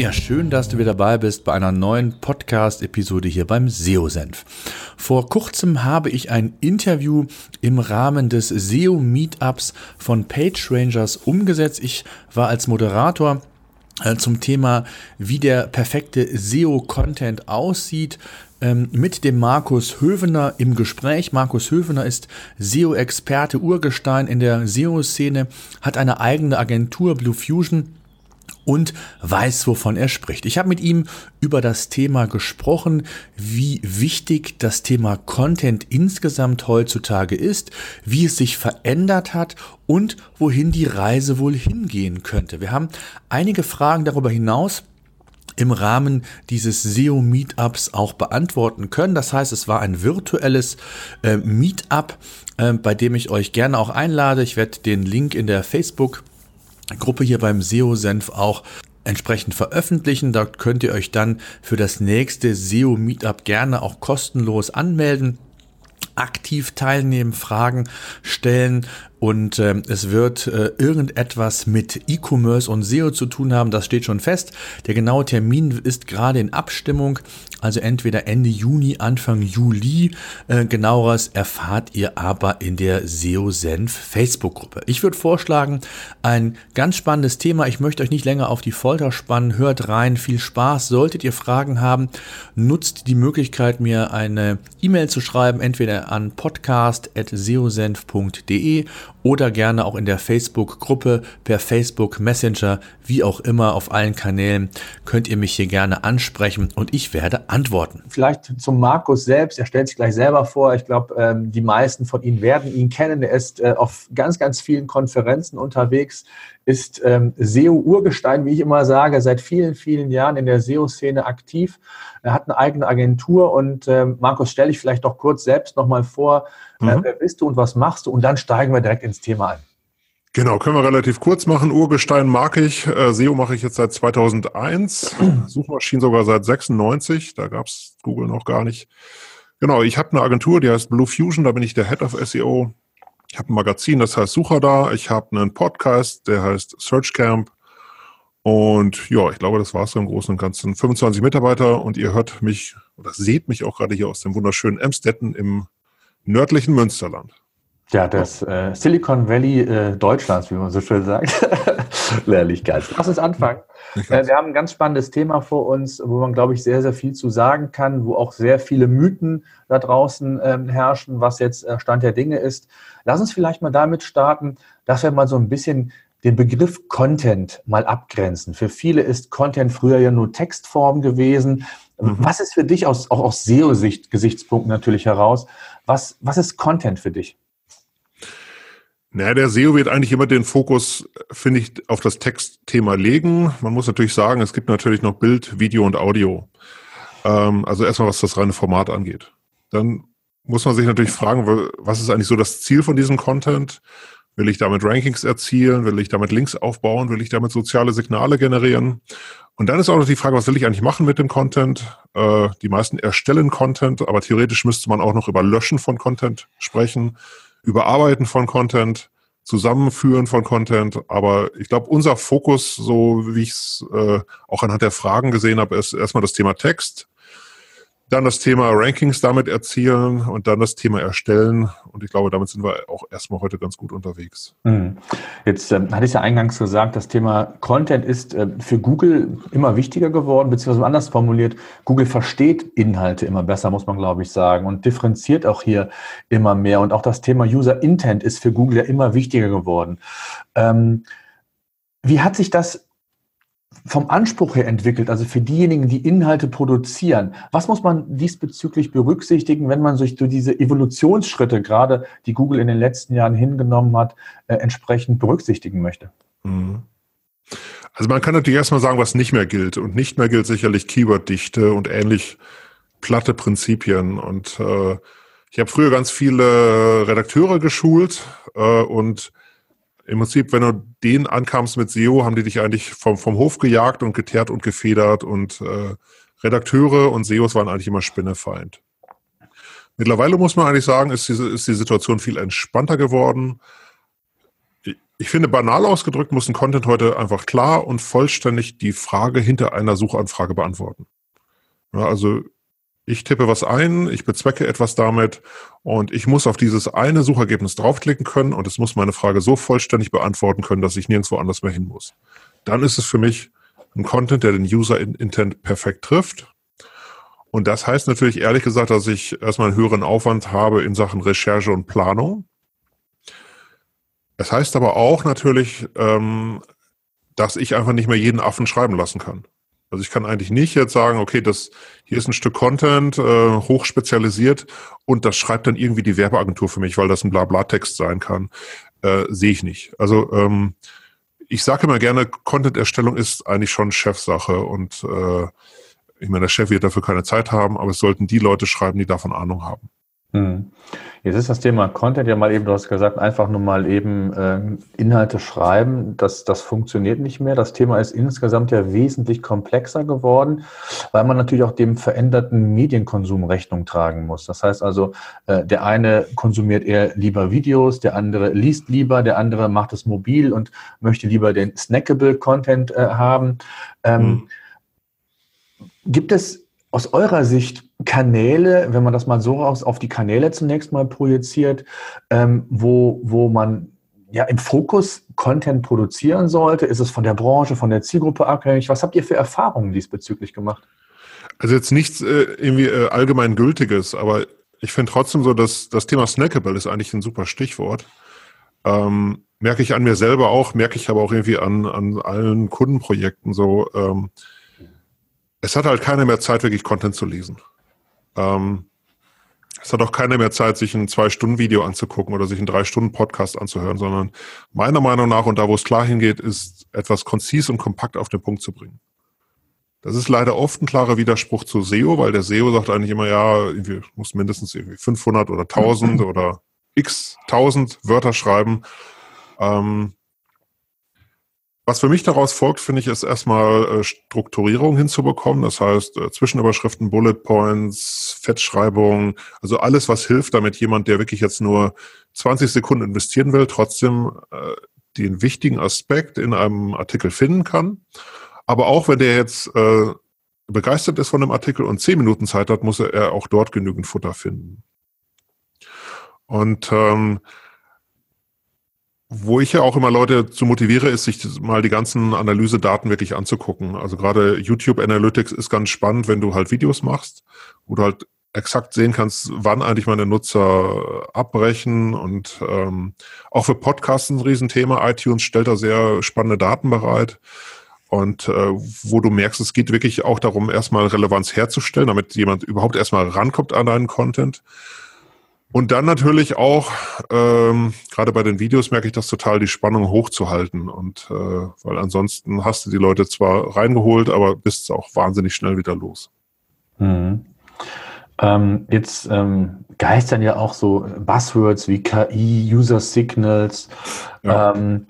Ja, schön, dass du wieder dabei bist bei einer neuen Podcast-Episode hier beim SEO-Senf. Vor kurzem habe ich ein Interview im Rahmen des SEO-Meetups von PageRangers umgesetzt. Ich war als Moderator äh, zum Thema, wie der perfekte SEO-Content aussieht, ähm, mit dem Markus Hövener im Gespräch. Markus Hövener ist SEO-Experte, Urgestein in der SEO-Szene, hat eine eigene Agentur, Blue Fusion und weiß, wovon er spricht. Ich habe mit ihm über das Thema gesprochen, wie wichtig das Thema Content insgesamt heutzutage ist, wie es sich verändert hat und wohin die Reise wohl hingehen könnte. Wir haben einige Fragen darüber hinaus im Rahmen dieses SEO Meetups auch beantworten können. Das heißt, es war ein virtuelles äh, Meetup, äh, bei dem ich euch gerne auch einlade. Ich werde den Link in der Facebook Gruppe hier beim SEO-Senf auch entsprechend veröffentlichen. Dort könnt ihr euch dann für das nächste SEO-Meetup gerne auch kostenlos anmelden aktiv teilnehmen, Fragen stellen und äh, es wird äh, irgendetwas mit E-Commerce und SEO zu tun haben, das steht schon fest. Der genaue Termin ist gerade in Abstimmung, also entweder Ende Juni, Anfang Juli. Äh, genaueres erfahrt ihr aber in der SEO Senf Facebook-Gruppe. Ich würde vorschlagen, ein ganz spannendes Thema. Ich möchte euch nicht länger auf die Folter spannen. Hört rein, viel Spaß. Solltet ihr Fragen haben, nutzt die Möglichkeit, mir eine E-Mail zu schreiben, entweder an podcast.seosenf.de oder gerne auch in der Facebook-Gruppe, per Facebook Messenger, wie auch immer, auf allen Kanälen könnt ihr mich hier gerne ansprechen und ich werde antworten. Vielleicht zum Markus selbst, er stellt sich gleich selber vor. Ich glaube, ähm, die meisten von Ihnen werden ihn kennen. Er ist äh, auf ganz, ganz vielen Konferenzen unterwegs, ist ähm, SEO-Urgestein, wie ich immer sage, seit vielen, vielen Jahren in der SEO-Szene aktiv. Er hat eine eigene Agentur und ähm, Markus, stelle ich vielleicht doch kurz selbst nochmal vor, äh, mhm. wer bist du und was machst du? Und dann steigen wir direkt ins Thema ein. Genau, können wir relativ kurz machen. Urgestein mag ich. Äh, SEO mache ich jetzt seit 2001. Suchmaschinen sogar seit 96. Da gab es Google noch gar nicht. Genau, ich habe eine Agentur, die heißt Blue Fusion. Da bin ich der Head of SEO. Ich habe ein Magazin, das heißt Sucher da. Ich habe einen Podcast, der heißt Search Camp. Und ja, ich glaube, das war es im Großen und Ganzen. 25 Mitarbeiter und ihr hört mich oder seht mich auch gerade hier aus dem wunderschönen Emstetten im nördlichen Münsterland. Ja, das äh, Silicon Valley äh, Deutschlands, wie man so schön sagt. Lehrlichkeit. Lass uns anfangen. Äh, wir haben ein ganz spannendes Thema vor uns, wo man, glaube ich, sehr, sehr viel zu sagen kann, wo auch sehr viele Mythen da draußen ähm, herrschen, was jetzt äh, Stand der Dinge ist. Lass uns vielleicht mal damit starten, dass wir mal so ein bisschen den Begriff Content mal abgrenzen. Für viele ist Content früher ja nur Textform gewesen. Mhm. Was ist für dich aus, auch aus SEO-Sicht, Gesichtspunkten natürlich heraus, was, was ist Content für dich? Naja, der SEO wird eigentlich immer den Fokus, finde ich, auf das Textthema legen. Man muss natürlich sagen, es gibt natürlich noch Bild, Video und Audio. Ähm, also erstmal, was das reine Format angeht. Dann muss man sich natürlich fragen, was ist eigentlich so das Ziel von diesem Content? Will ich damit Rankings erzielen? Will ich damit Links aufbauen? Will ich damit soziale Signale generieren? Und dann ist auch noch die Frage, was will ich eigentlich machen mit dem Content? Äh, die meisten erstellen Content, aber theoretisch müsste man auch noch über Löschen von Content sprechen. Überarbeiten von Content, Zusammenführen von Content. Aber ich glaube, unser Fokus, so wie ich es äh, auch anhand der Fragen gesehen habe, ist erstmal das Thema Text. Dann das Thema Rankings damit erzielen und dann das Thema erstellen. Und ich glaube, damit sind wir auch erstmal heute ganz gut unterwegs. Mhm. Jetzt ähm, hatte ich ja eingangs gesagt, das Thema Content ist äh, für Google immer wichtiger geworden, beziehungsweise anders formuliert, Google versteht Inhalte immer besser, muss man glaube ich sagen, und differenziert auch hier immer mehr. Und auch das Thema User Intent ist für Google ja immer wichtiger geworden. Ähm, wie hat sich das vom Anspruch her entwickelt, also für diejenigen, die Inhalte produzieren. Was muss man diesbezüglich berücksichtigen, wenn man sich durch diese Evolutionsschritte, gerade die Google in den letzten Jahren hingenommen hat, äh, entsprechend berücksichtigen möchte? Mhm. Also man kann natürlich erstmal sagen, was nicht mehr gilt. Und nicht mehr gilt sicherlich Keyworddichte und ähnlich platte Prinzipien. Und äh, Ich habe früher ganz viele Redakteure geschult äh, und im Prinzip, wenn du denen ankamst mit SEO, haben die dich eigentlich vom, vom Hof gejagt und geteert und gefedert und äh, Redakteure und SEOs waren eigentlich immer Spinnefeind. Mittlerweile muss man eigentlich sagen, ist, diese, ist die Situation viel entspannter geworden. Ich finde, banal ausgedrückt muss ein Content heute einfach klar und vollständig die Frage hinter einer Suchanfrage beantworten. Ja, also ich tippe was ein, ich bezwecke etwas damit und ich muss auf dieses eine Suchergebnis draufklicken können und es muss meine Frage so vollständig beantworten können, dass ich nirgendwo anders mehr hin muss. Dann ist es für mich ein Content, der den User Intent perfekt trifft. Und das heißt natürlich ehrlich gesagt, dass ich erstmal einen höheren Aufwand habe in Sachen Recherche und Planung. Es heißt aber auch natürlich, ähm, dass ich einfach nicht mehr jeden Affen schreiben lassen kann. Also ich kann eigentlich nicht jetzt sagen, okay, das hier ist ein Stück Content, äh, hochspezialisiert und das schreibt dann irgendwie die Werbeagentur für mich, weil das ein Blabla-Text sein kann. Äh, Sehe ich nicht. Also ähm, ich sage immer gerne, Content-Erstellung ist eigentlich schon Chefsache und äh, ich meine, der Chef wird dafür keine Zeit haben, aber es sollten die Leute schreiben, die davon Ahnung haben. Hm. Jetzt ist das Thema Content ja mal eben, du hast gesagt, einfach nur mal eben äh, Inhalte schreiben, das, das funktioniert nicht mehr. Das Thema ist insgesamt ja wesentlich komplexer geworden, weil man natürlich auch dem veränderten Medienkonsum Rechnung tragen muss. Das heißt also, äh, der eine konsumiert eher lieber Videos, der andere liest lieber, der andere macht es mobil und möchte lieber den snackable Content äh, haben. Ähm, hm. Gibt es aus eurer Sicht Kanäle, wenn man das mal so aus, auf die Kanäle zunächst mal projiziert, ähm, wo, wo man ja im Fokus Content produzieren sollte? Ist es von der Branche, von der Zielgruppe abhängig? Was habt ihr für Erfahrungen diesbezüglich gemacht? Also jetzt nichts äh, irgendwie äh, allgemein gültiges, aber ich finde trotzdem so, dass das Thema Snackable ist eigentlich ein super Stichwort. Ähm, merke ich an mir selber auch, merke ich aber auch irgendwie an, an allen Kundenprojekten so. Ähm, es hat halt keiner mehr Zeit, wirklich Content zu lesen. Ähm, es hat auch keiner mehr Zeit, sich ein Zwei-Stunden-Video anzugucken oder sich einen Drei-Stunden-Podcast anzuhören, sondern meiner Meinung nach, und da wo es klar hingeht, ist etwas konzis und kompakt auf den Punkt zu bringen. Das ist leider oft ein klarer Widerspruch zu SEO, weil der SEO sagt eigentlich immer, ja, irgendwie muss mindestens irgendwie 500 oder 1000 oder x 1000 Wörter schreiben. Ähm, was für mich daraus folgt, finde ich, ist erstmal äh, Strukturierung hinzubekommen. Das heißt, äh, Zwischenüberschriften, Bullet Points, Fettschreibung, also alles, was hilft, damit jemand, der wirklich jetzt nur 20 Sekunden investieren will, trotzdem äh, den wichtigen Aspekt in einem Artikel finden kann. Aber auch wenn der jetzt äh, begeistert ist von dem Artikel und 10 Minuten Zeit hat, muss er auch dort genügend Futter finden. Und ähm, wo ich ja auch immer Leute zu motiviere, ist, sich mal die ganzen Analysedaten wirklich anzugucken. Also gerade YouTube Analytics ist ganz spannend, wenn du halt Videos machst, wo du halt exakt sehen kannst, wann eigentlich meine Nutzer abbrechen und ähm, auch für Podcasts ein Riesenthema. iTunes stellt da sehr spannende Daten bereit und äh, wo du merkst, es geht wirklich auch darum, erstmal Relevanz herzustellen, damit jemand überhaupt erstmal rankommt an deinen Content. Und dann natürlich auch, ähm, gerade bei den Videos merke ich das total, die Spannung hochzuhalten. Und äh, weil ansonsten hast du die Leute zwar reingeholt, aber bist auch wahnsinnig schnell wieder los. Mhm. Ähm, jetzt ähm, geistern ja auch so Buzzwords wie KI, User Signals ja. ähm,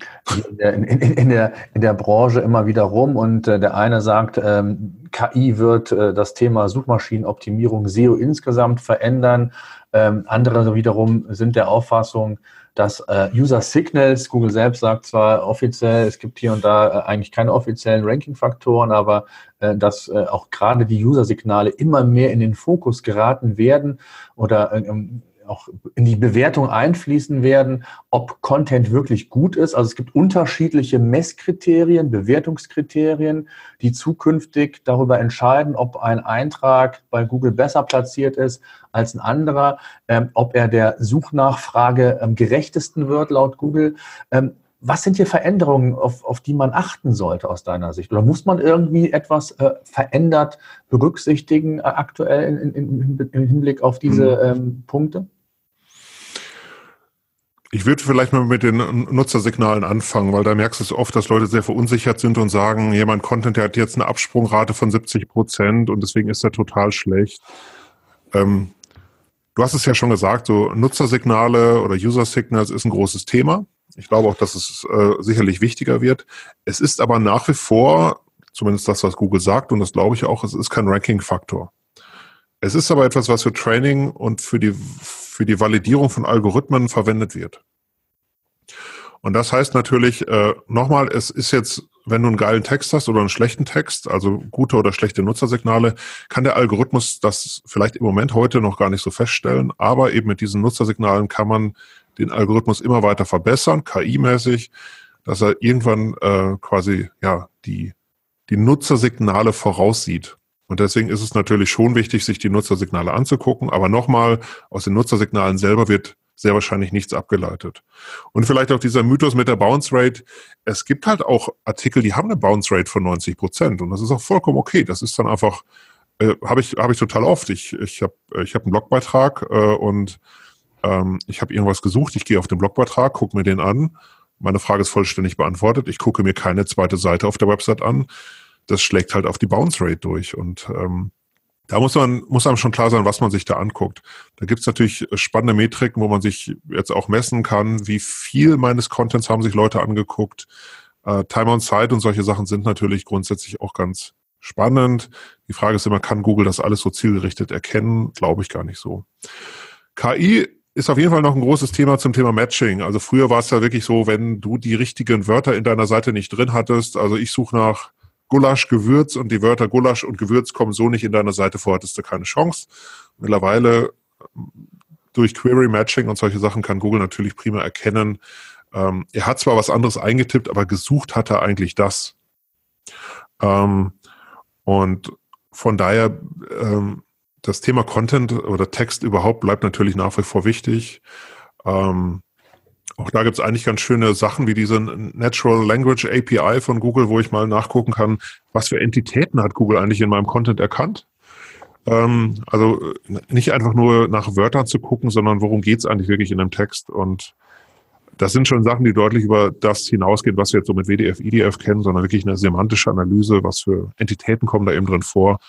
in, der, in, in, der, in der Branche immer wieder rum. Und äh, der eine sagt, ähm, KI wird äh, das Thema Suchmaschinenoptimierung SEO insgesamt verändern. Ähm, andere wiederum sind der Auffassung, dass äh, User Signals, Google selbst sagt zwar offiziell, es gibt hier und da äh, eigentlich keine offiziellen Ranking-Faktoren, aber äh, dass äh, auch gerade die User-Signale immer mehr in den Fokus geraten werden oder ähm, auch in die Bewertung einfließen werden, ob Content wirklich gut ist. Also es gibt unterschiedliche Messkriterien, Bewertungskriterien, die zukünftig darüber entscheiden, ob ein Eintrag bei Google besser platziert ist als ein anderer, ähm, ob er der Suchnachfrage am gerechtesten wird laut Google. Ähm, was sind hier Veränderungen, auf, auf die man achten sollte aus deiner Sicht? Oder muss man irgendwie etwas äh, verändert berücksichtigen äh, aktuell in, in, in, im Hinblick auf diese mhm. ähm, Punkte? Ich würde vielleicht mal mit den Nutzersignalen anfangen, weil da merkst du oft, dass Leute sehr verunsichert sind und sagen, jemand Content, der hat jetzt eine Absprungrate von 70 Prozent und deswegen ist er total schlecht. Ähm, du hast es ja schon gesagt, so Nutzersignale oder User Signals ist ein großes Thema. Ich glaube auch, dass es äh, sicherlich wichtiger wird. Es ist aber nach wie vor, zumindest das, was Google sagt, und das glaube ich auch, es ist kein Ranking-Faktor. Es ist aber etwas, was für Training und für die, für die Validierung von Algorithmen verwendet wird. Und das heißt natürlich, äh, nochmal, es ist jetzt, wenn du einen geilen Text hast oder einen schlechten Text, also gute oder schlechte Nutzersignale, kann der Algorithmus das vielleicht im Moment heute noch gar nicht so feststellen, aber eben mit diesen Nutzersignalen kann man den Algorithmus immer weiter verbessern, KI-mäßig, dass er irgendwann äh, quasi ja die, die Nutzersignale voraussieht. Und deswegen ist es natürlich schon wichtig, sich die Nutzersignale anzugucken. Aber nochmal, aus den Nutzersignalen selber wird sehr wahrscheinlich nichts abgeleitet. Und vielleicht auch dieser Mythos mit der Bounce Rate. Es gibt halt auch Artikel, die haben eine Bounce Rate von 90 Prozent. Und das ist auch vollkommen okay. Das ist dann einfach, äh, habe ich, hab ich total oft. Ich, ich habe ich hab einen Blogbeitrag äh, und ähm, ich habe irgendwas gesucht. Ich gehe auf den Blogbeitrag, gucke mir den an. Meine Frage ist vollständig beantwortet. Ich gucke mir keine zweite Seite auf der Website an. Das schlägt halt auf die Bounce Rate durch. Und ähm, da muss man, muss einem schon klar sein, was man sich da anguckt. Da gibt's natürlich spannende Metriken, wo man sich jetzt auch messen kann, wie viel meines Contents haben sich Leute angeguckt. Äh, Time on Site und solche Sachen sind natürlich grundsätzlich auch ganz spannend. Die Frage ist immer, kann Google das alles so zielgerichtet erkennen? Glaube ich gar nicht so. KI ist auf jeden Fall noch ein großes Thema zum Thema Matching. Also früher war es ja wirklich so, wenn du die richtigen Wörter in deiner Seite nicht drin hattest, also ich suche nach Gulasch, Gewürz und die Wörter Gulasch und Gewürz kommen so nicht in deiner Seite vor, hattest du keine Chance. Mittlerweile durch Query Matching und solche Sachen kann Google natürlich prima erkennen, ähm, er hat zwar was anderes eingetippt, aber gesucht hat er eigentlich das. Ähm, und von daher, ähm, das Thema Content oder Text überhaupt bleibt natürlich nach wie vor wichtig. Ähm, auch da gibt es eigentlich ganz schöne Sachen wie diese Natural Language API von Google, wo ich mal nachgucken kann, was für Entitäten hat Google eigentlich in meinem Content erkannt. Ähm, also äh, nicht einfach nur nach Wörtern zu gucken, sondern worum geht es eigentlich wirklich in einem Text. Und das sind schon Sachen, die deutlich über das hinausgehen, was wir jetzt so mit WDF, IDF kennen, sondern wirklich eine semantische Analyse, was für Entitäten kommen da eben drin vor.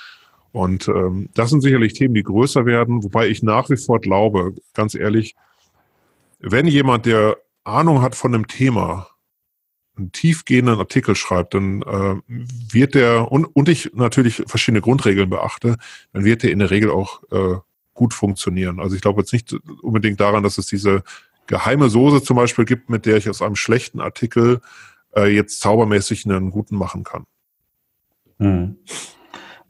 Und ähm, das sind sicherlich Themen, die größer werden, wobei ich nach wie vor glaube, ganz ehrlich, wenn jemand, der Ahnung hat von einem Thema, einen tiefgehenden Artikel schreibt, dann äh, wird der, und, und ich natürlich verschiedene Grundregeln beachte, dann wird der in der Regel auch äh, gut funktionieren. Also ich glaube jetzt nicht unbedingt daran, dass es diese geheime Soße zum Beispiel gibt, mit der ich aus einem schlechten Artikel äh, jetzt zaubermäßig einen guten machen kann. Hm.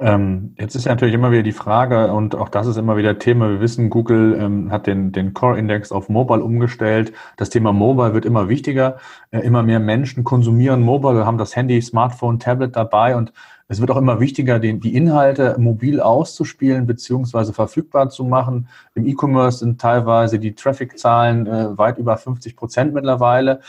Ähm, jetzt ist ja natürlich immer wieder die Frage, und auch das ist immer wieder Thema, wir wissen, Google ähm, hat den, den Core-Index auf Mobile umgestellt. Das Thema Mobile wird immer wichtiger. Äh, immer mehr Menschen konsumieren Mobile, haben das Handy, Smartphone, Tablet dabei und es wird auch immer wichtiger, den, die Inhalte mobil auszuspielen beziehungsweise verfügbar zu machen. Im E-Commerce sind teilweise die Traffic-Zahlen äh, weit über 50 Prozent mittlerweile.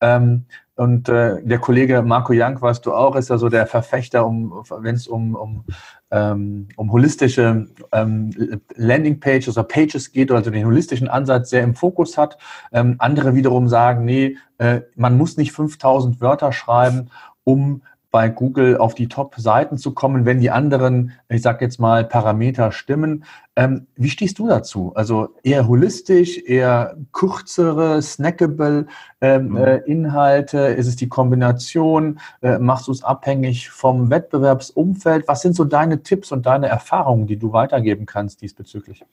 Ähm, und äh, der Kollege Marco Young, weißt du auch, ist ja so der Verfechter, um, wenn es um, um, ähm, um holistische ähm, Landingpages oder Pages geht, also den holistischen Ansatz sehr im Fokus hat. Ähm, andere wiederum sagen, nee, äh, man muss nicht 5000 Wörter schreiben, um bei Google auf die Top-Seiten zu kommen, wenn die anderen, ich sage jetzt mal, Parameter stimmen. Ähm, wie stehst du dazu? Also eher holistisch, eher kürzere, snackable ähm, mhm. äh, Inhalte? Ist es die Kombination? Äh, machst du es abhängig vom Wettbewerbsumfeld? Was sind so deine Tipps und deine Erfahrungen, die du weitergeben kannst diesbezüglich?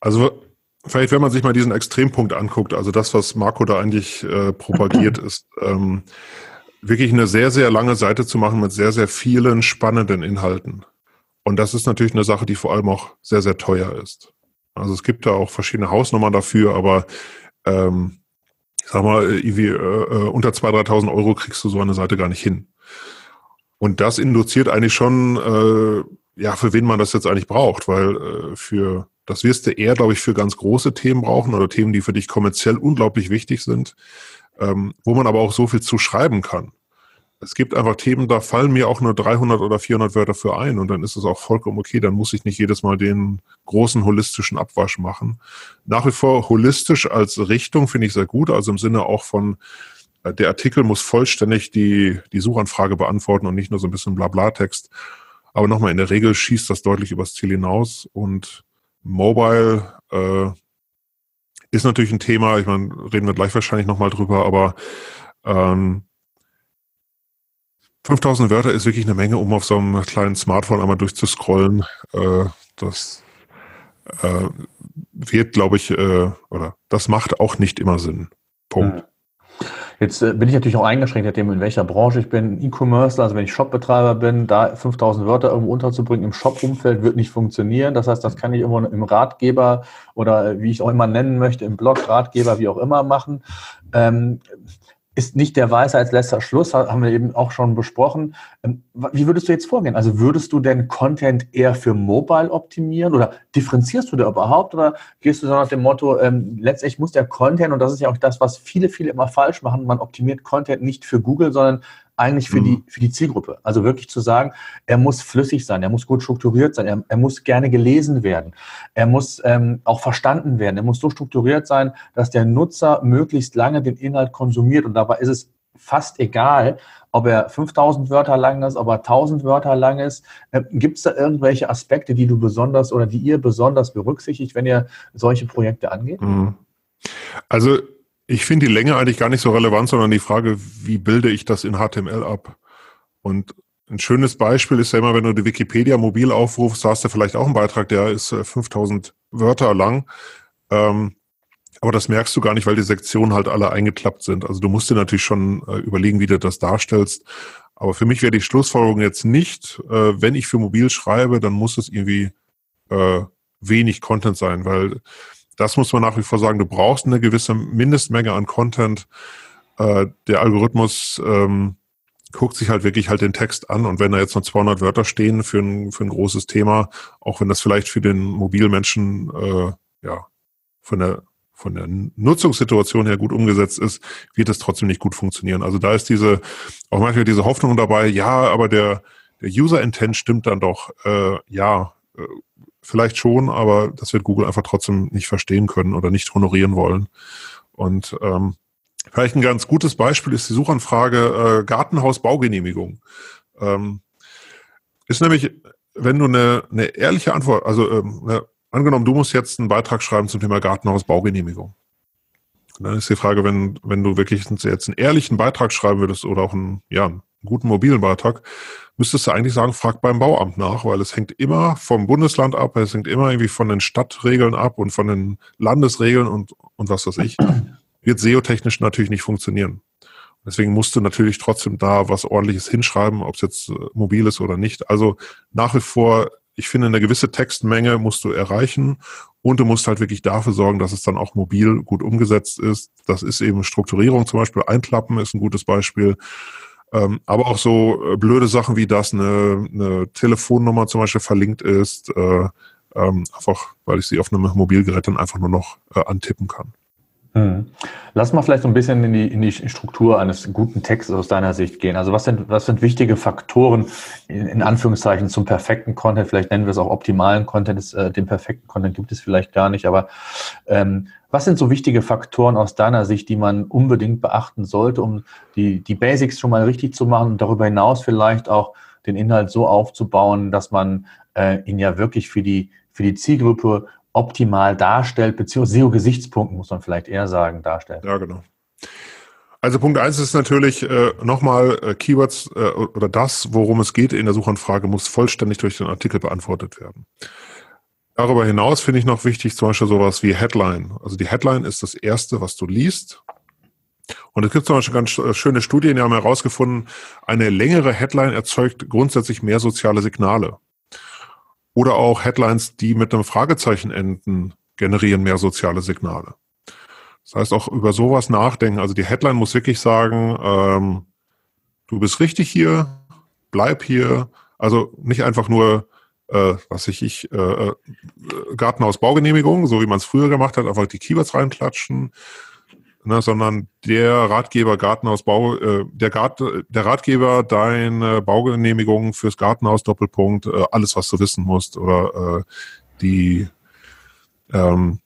Also Vielleicht, wenn man sich mal diesen Extrempunkt anguckt, also das, was Marco da eigentlich äh, propagiert, ist, ähm, wirklich eine sehr, sehr lange Seite zu machen mit sehr, sehr vielen spannenden Inhalten. Und das ist natürlich eine Sache, die vor allem auch sehr, sehr teuer ist. Also es gibt da auch verschiedene Hausnummern dafür, aber ähm, ich sag mal, irgendwie, äh, äh unter 2.000, 3.000 Euro kriegst du so eine Seite gar nicht hin. Und das induziert eigentlich schon, äh, ja, für wen man das jetzt eigentlich braucht, weil äh, für das wirst du eher, glaube ich, für ganz große Themen brauchen oder Themen, die für dich kommerziell unglaublich wichtig sind ähm, wo man aber auch so viel zu schreiben kann. Es gibt einfach Themen, da fallen mir auch nur 300 oder 400 Wörter für ein und dann ist es auch vollkommen okay, dann muss ich nicht jedes Mal den großen holistischen Abwasch machen. Nach wie vor holistisch als Richtung finde ich sehr gut, also im Sinne auch von, äh, der Artikel muss vollständig die, die Suchanfrage beantworten und nicht nur so ein bisschen Blabla-Text. Aber nochmal, in der Regel schießt das deutlich übers Ziel hinaus und Mobile äh, ist natürlich ein Thema. Ich meine, reden wir gleich wahrscheinlich nochmal drüber, aber ähm, 5000 Wörter ist wirklich eine Menge, um auf so einem kleinen Smartphone einmal durchzuscrollen. Äh, das äh, wird, glaube ich, äh, oder das macht auch nicht immer Sinn. Punkt. Jetzt äh, bin ich natürlich auch eingeschränkt, nachdem in welcher Branche ich bin. E-Commerce, also wenn ich Shopbetreiber bin, da 5000 Wörter irgendwo unterzubringen im Shop-Umfeld wird nicht funktionieren. Das heißt, das kann ich irgendwo im Ratgeber oder äh, wie ich auch immer nennen möchte, im Blog, Ratgeber, wie auch immer machen. Ähm, ist nicht der Weisheitsletzter Schluss, haben wir eben auch schon besprochen. Ähm, wie würdest du jetzt vorgehen? Also würdest du denn Content eher für Mobile optimieren oder differenzierst du da überhaupt oder gehst du so nach dem Motto, ähm, letztendlich muss der Content, und das ist ja auch das, was viele, viele immer falsch machen, man optimiert Content nicht für Google, sondern eigentlich für, mhm. die, für die Zielgruppe. Also wirklich zu sagen, er muss flüssig sein, er muss gut strukturiert sein, er, er muss gerne gelesen werden, er muss ähm, auch verstanden werden, er muss so strukturiert sein, dass der Nutzer möglichst lange den Inhalt konsumiert. Und dabei ist es fast egal, ob er 5000 Wörter lang ist, ob er 1000 Wörter lang ist. Äh, Gibt es da irgendwelche Aspekte, die du besonders oder die ihr besonders berücksichtigt, wenn ihr solche Projekte angeht? Mhm. Also ich finde die Länge eigentlich gar nicht so relevant, sondern die Frage, wie bilde ich das in HTML ab? Und ein schönes Beispiel ist ja immer, wenn du die Wikipedia mobil aufrufst, hast du vielleicht auch einen Beitrag, der ist 5000 äh, Wörter lang. Ähm, aber das merkst du gar nicht, weil die Sektionen halt alle eingeklappt sind. Also du musst dir natürlich schon äh, überlegen, wie du das darstellst. Aber für mich wäre die Schlussfolgerung jetzt nicht, äh, wenn ich für mobil schreibe, dann muss es irgendwie äh, wenig Content sein, weil das muss man nach wie vor sagen, du brauchst eine gewisse Mindestmenge an Content. Äh, der Algorithmus ähm, guckt sich halt wirklich halt den Text an und wenn da jetzt noch 200 Wörter stehen für ein, für ein großes Thema, auch wenn das vielleicht für den Mobilmenschen äh, ja von der von der Nutzungssituation her gut umgesetzt ist, wird es trotzdem nicht gut funktionieren. Also da ist diese auch manchmal diese Hoffnung dabei, ja, aber der der User Intent stimmt dann doch, äh, ja, äh, vielleicht schon, aber das wird Google einfach trotzdem nicht verstehen können oder nicht honorieren wollen. Und ähm, vielleicht ein ganz gutes Beispiel ist die Suchanfrage äh, Gartenhaus-Baugenehmigung. Ähm, ist nämlich, wenn du eine, eine ehrliche Antwort, also ähm, eine, angenommen, du musst jetzt einen Beitrag schreiben zum Thema Gartenhaus-Baugenehmigung. Dann ist die Frage, wenn, wenn du wirklich jetzt einen ehrlichen Beitrag schreiben würdest oder auch einen, ja, einen guten mobilen Beitrag, müsstest du eigentlich sagen, frag beim Bauamt nach, weil es hängt immer vom Bundesland ab, es hängt immer irgendwie von den Stadtregeln ab und von den Landesregeln und, und was weiß ich. Wird SEO-technisch natürlich nicht funktionieren. Deswegen musst du natürlich trotzdem da was ordentliches hinschreiben, ob es jetzt äh, mobil ist oder nicht. Also nach wie vor, ich finde, eine gewisse Textmenge musst du erreichen und du musst halt wirklich dafür sorgen, dass es dann auch mobil gut umgesetzt ist. Das ist eben Strukturierung zum Beispiel. Einklappen ist ein gutes Beispiel. Ähm, aber auch so äh, blöde Sachen wie das, eine, eine Telefonnummer zum Beispiel verlinkt ist, äh, ähm, einfach weil ich sie auf einem Mobilgerät dann einfach nur noch äh, antippen kann. Hm. Lass mal vielleicht so ein bisschen in die, in die Struktur eines guten Textes aus deiner Sicht gehen. Also was sind, was sind wichtige Faktoren in, in Anführungszeichen zum perfekten Content? Vielleicht nennen wir es auch optimalen Content. Das, äh, den perfekten Content gibt es vielleicht gar nicht, aber ähm, was sind so wichtige Faktoren aus deiner Sicht, die man unbedingt beachten sollte, um die, die Basics schon mal richtig zu machen und darüber hinaus vielleicht auch den Inhalt so aufzubauen, dass man äh, ihn ja wirklich für die, für die Zielgruppe optimal darstellt, beziehungsweise SEO-Gesichtspunkten, muss man vielleicht eher sagen, darstellt. Ja, genau. Also Punkt eins ist natürlich äh, nochmal äh, Keywords äh, oder das, worum es geht in der Suchanfrage, muss vollständig durch den Artikel beantwortet werden. Darüber hinaus finde ich noch wichtig zum Beispiel sowas wie Headline. Also die Headline ist das Erste, was du liest. Und es gibt zum Beispiel ganz äh, schöne Studien, die haben herausgefunden, eine längere Headline erzeugt grundsätzlich mehr soziale Signale. Oder auch Headlines, die mit einem Fragezeichen enden, generieren mehr soziale Signale. Das heißt, auch über sowas nachdenken. Also die Headline muss wirklich sagen, ähm, du bist richtig hier, bleib hier. Also nicht einfach nur, äh, was ich, ich äh, äh Gartenhaus Baugenehmigung, so wie man es früher gemacht hat, einfach die Keywords reinklatschen, ne, sondern der Ratgeber Gartenhaus Bau, äh, der, Gart, der Ratgeber deine Baugenehmigung fürs Gartenhaus Doppelpunkt, äh, alles was du wissen musst oder äh, die ähm,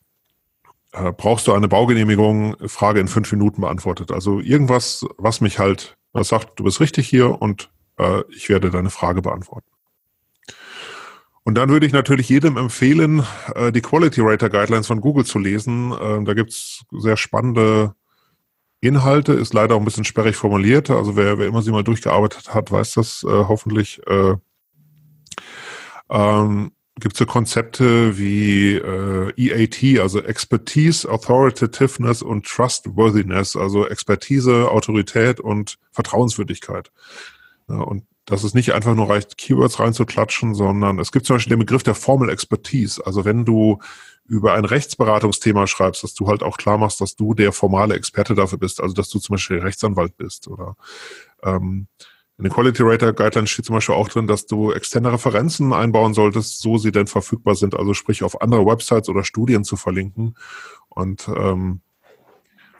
äh, brauchst du eine Baugenehmigung? Frage in fünf Minuten beantwortet. Also irgendwas, was mich halt, was sagt, du bist richtig hier und äh, ich werde deine Frage beantworten. Und dann würde ich natürlich jedem empfehlen, äh, die Quality Rater Guidelines von Google zu lesen. Ähm, da gibt's sehr spannende Inhalte, ist leider auch ein bisschen sperrig formuliert. Also wer, wer immer sie mal durchgearbeitet hat, weiß das äh, hoffentlich. Äh, ähm, gibt es so Konzepte wie äh, EAT, also Expertise, Authoritativeness und Trustworthiness, also Expertise, Autorität und Vertrauenswürdigkeit. Ja, und dass es nicht einfach nur reicht, Keywords reinzuklatschen, sondern es gibt zum Beispiel den Begriff der Formal Expertise. Also wenn du über ein Rechtsberatungsthema schreibst, dass du halt auch klar machst, dass du der formale Experte dafür bist, also dass du zum Beispiel Rechtsanwalt bist oder ähm, in den Quality Rater Guidelines steht zum Beispiel auch drin, dass du externe Referenzen einbauen solltest, so sie denn verfügbar sind, also sprich auf andere Websites oder Studien zu verlinken. Und ähm,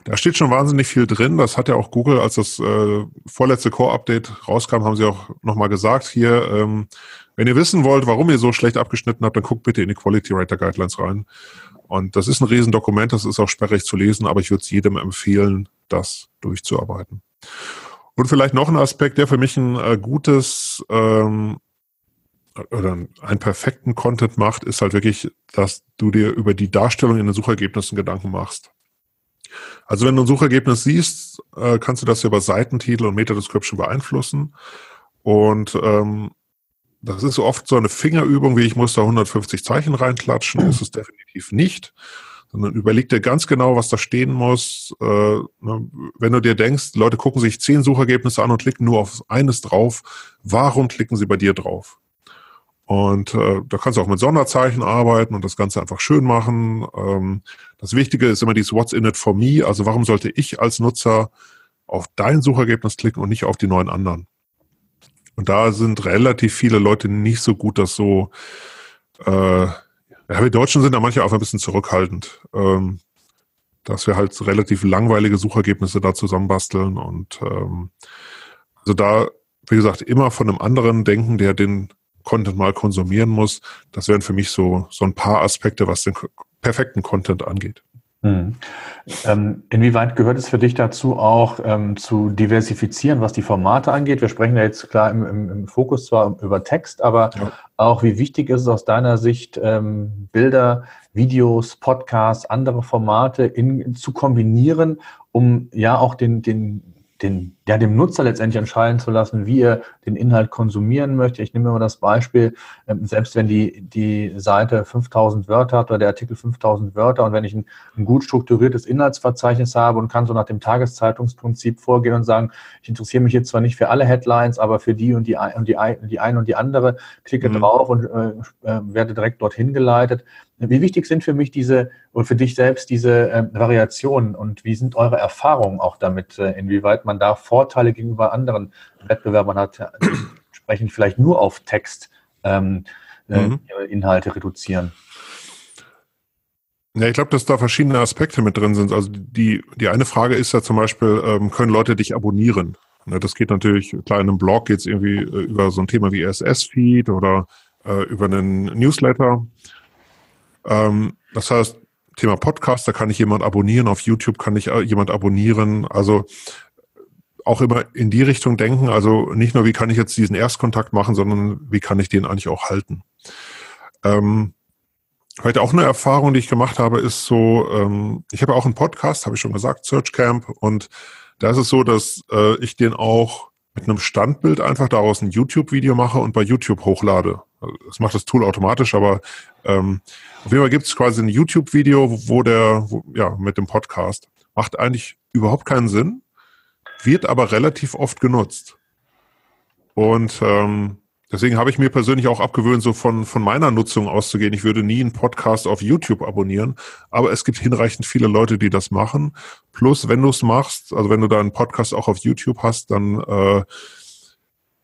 da steht schon wahnsinnig viel drin. Das hat ja auch Google, als das äh, vorletzte Core-Update rauskam, haben sie auch nochmal gesagt, hier, ähm, wenn ihr wissen wollt, warum ihr so schlecht abgeschnitten habt, dann guckt bitte in die Quality Rater Guidelines rein. Und das ist ein Riesendokument, das ist auch sperrig zu lesen, aber ich würde es jedem empfehlen, das durchzuarbeiten. Und vielleicht noch ein Aspekt, der für mich ein äh, gutes ähm, oder einen perfekten Content macht, ist halt wirklich, dass du dir über die Darstellung in den Suchergebnissen Gedanken machst. Also wenn du ein Suchergebnis siehst, äh, kannst du das über Seitentitel und Meta-Description beeinflussen. Und ähm, das ist oft so eine Fingerübung, wie ich muss da 150 Zeichen reinklatschen, ist es definitiv nicht. Sondern überleg dir ganz genau, was da stehen muss. Äh, ne, wenn du dir denkst, Leute gucken sich zehn Suchergebnisse an und klicken nur auf eines drauf, warum klicken sie bei dir drauf? Und äh, da kannst du auch mit Sonderzeichen arbeiten und das Ganze einfach schön machen. Ähm, das Wichtige ist immer dieses What's in it for me. Also warum sollte ich als Nutzer auf dein Suchergebnis klicken und nicht auf die neuen anderen? Und da sind relativ viele Leute nicht so gut, das so. Äh, ja, wir Deutschen sind da manchmal auch ein bisschen zurückhaltend, ähm, dass wir halt relativ langweilige Suchergebnisse da zusammenbasteln und ähm, also da, wie gesagt, immer von einem anderen denken, der den Content mal konsumieren muss. Das wären für mich so, so ein paar Aspekte, was den perfekten Content angeht. Hm. Ähm, inwieweit gehört es für dich dazu auch ähm, zu diversifizieren, was die Formate angeht? Wir sprechen ja jetzt klar im, im, im Fokus zwar über Text, aber ja. auch wie wichtig ist es aus deiner Sicht, ähm, Bilder, Videos, Podcasts, andere Formate in, zu kombinieren, um ja auch den, den den, ja, dem Nutzer letztendlich entscheiden zu lassen, wie er den Inhalt konsumieren möchte. Ich nehme mal das Beispiel, ähm, selbst wenn die, die Seite 5000 Wörter hat oder der Artikel 5000 Wörter und wenn ich ein, ein, gut strukturiertes Inhaltsverzeichnis habe und kann so nach dem Tageszeitungsprinzip vorgehen und sagen, ich interessiere mich jetzt zwar nicht für alle Headlines, aber für die und die, und die, die eine und die andere, klicke mhm. drauf und äh, äh werde direkt dorthin geleitet, wie wichtig sind für mich diese und für dich selbst diese äh, Variationen und wie sind eure Erfahrungen auch damit, äh, inwieweit man da Vorteile gegenüber anderen Wettbewerbern hat, entsprechend vielleicht nur auf Text ähm, äh, mhm. Inhalte reduzieren? Ja, ich glaube, dass da verschiedene Aspekte mit drin sind. Also die, die eine Frage ist ja zum Beispiel, ähm, können Leute dich abonnieren? Ne, das geht natürlich, klar, in einem Blog geht es irgendwie äh, über so ein Thema wie RSS-Feed oder äh, über einen Newsletter. Ähm, das heißt, Thema Podcast, da kann ich jemand abonnieren, auf YouTube kann ich äh, jemand abonnieren. Also auch immer in die Richtung denken, also nicht nur, wie kann ich jetzt diesen Erstkontakt machen, sondern wie kann ich den eigentlich auch halten. Ähm, Vielleicht auch eine Erfahrung, die ich gemacht habe, ist so, ähm, ich habe auch einen Podcast, habe ich schon gesagt, Search Camp, und da ist es so, dass äh, ich den auch mit einem Standbild einfach daraus ein YouTube-Video mache und bei YouTube hochlade. Das macht das Tool automatisch, aber ähm, auf jeden Fall gibt es quasi ein YouTube-Video, wo der, wo, ja, mit dem Podcast. Macht eigentlich überhaupt keinen Sinn, wird aber relativ oft genutzt. Und ähm, deswegen habe ich mir persönlich auch abgewöhnt, so von, von meiner Nutzung auszugehen. Ich würde nie einen Podcast auf YouTube abonnieren, aber es gibt hinreichend viele Leute, die das machen. Plus, wenn du es machst, also wenn du da einen Podcast auch auf YouTube hast, dann äh,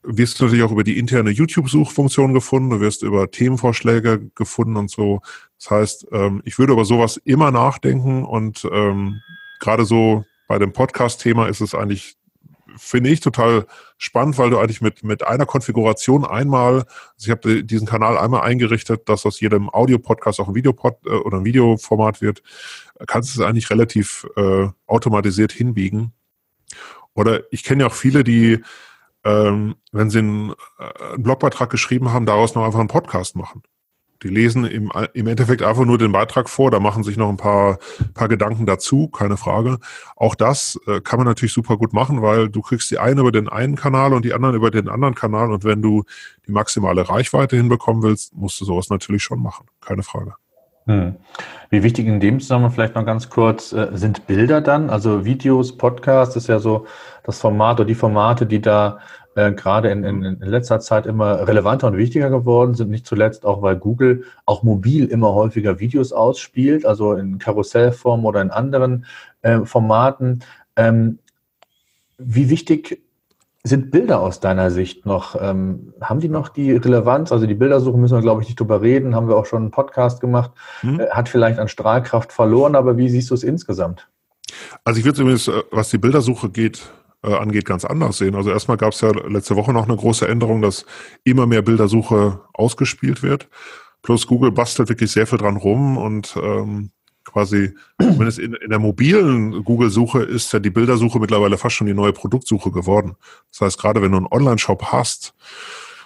wirst du natürlich auch über die interne YouTube-Suchfunktion gefunden, du wirst über Themenvorschläge gefunden und so. Das heißt, ähm, ich würde über sowas immer nachdenken und ähm, gerade so bei dem Podcast-Thema ist es eigentlich, finde ich, total spannend, weil du eigentlich mit, mit einer Konfiguration einmal, also ich habe diesen Kanal einmal eingerichtet, dass aus jedem Audio-Podcast auch ein Videopod äh, oder ein Videoformat wird, kannst du es eigentlich relativ äh, automatisiert hinbiegen. Oder ich kenne ja auch viele, die ähm, wenn sie einen, äh, einen, Blogbeitrag geschrieben haben, daraus noch einfach einen Podcast machen. Die lesen im, im Endeffekt einfach nur den Beitrag vor, da machen sich noch ein paar, paar Gedanken dazu, keine Frage. Auch das äh, kann man natürlich super gut machen, weil du kriegst die einen über den einen Kanal und die anderen über den anderen Kanal. Und wenn du die maximale Reichweite hinbekommen willst, musst du sowas natürlich schon machen, keine Frage. Hm. Wie wichtig in dem Zusammenhang vielleicht noch ganz kurz äh, sind Bilder dann? Also Videos, Podcast ist ja so das Format oder die Formate, die da äh, gerade in, in, in letzter Zeit immer relevanter und wichtiger geworden sind. Nicht zuletzt auch, weil Google auch mobil immer häufiger Videos ausspielt, also in Karussellform oder in anderen äh, Formaten. Ähm, wie wichtig sind Bilder aus deiner Sicht noch, ähm, haben die noch die Relevanz? Also die Bildersuche müssen wir, glaube ich, nicht drüber reden, haben wir auch schon einen Podcast gemacht, hm. äh, hat vielleicht an Strahlkraft verloren, aber wie siehst du es insgesamt? Also ich würde zumindest, äh, was die Bildersuche geht, äh, angeht, ganz anders sehen. Also erstmal gab es ja letzte Woche noch eine große Änderung, dass immer mehr Bildersuche ausgespielt wird. Plus Google bastelt wirklich sehr viel dran rum und ähm, quasi, wenn es in, in der mobilen Google-Suche ist ja die Bildersuche mittlerweile fast schon die neue Produktsuche geworden. Das heißt, gerade wenn du einen Online-Shop hast,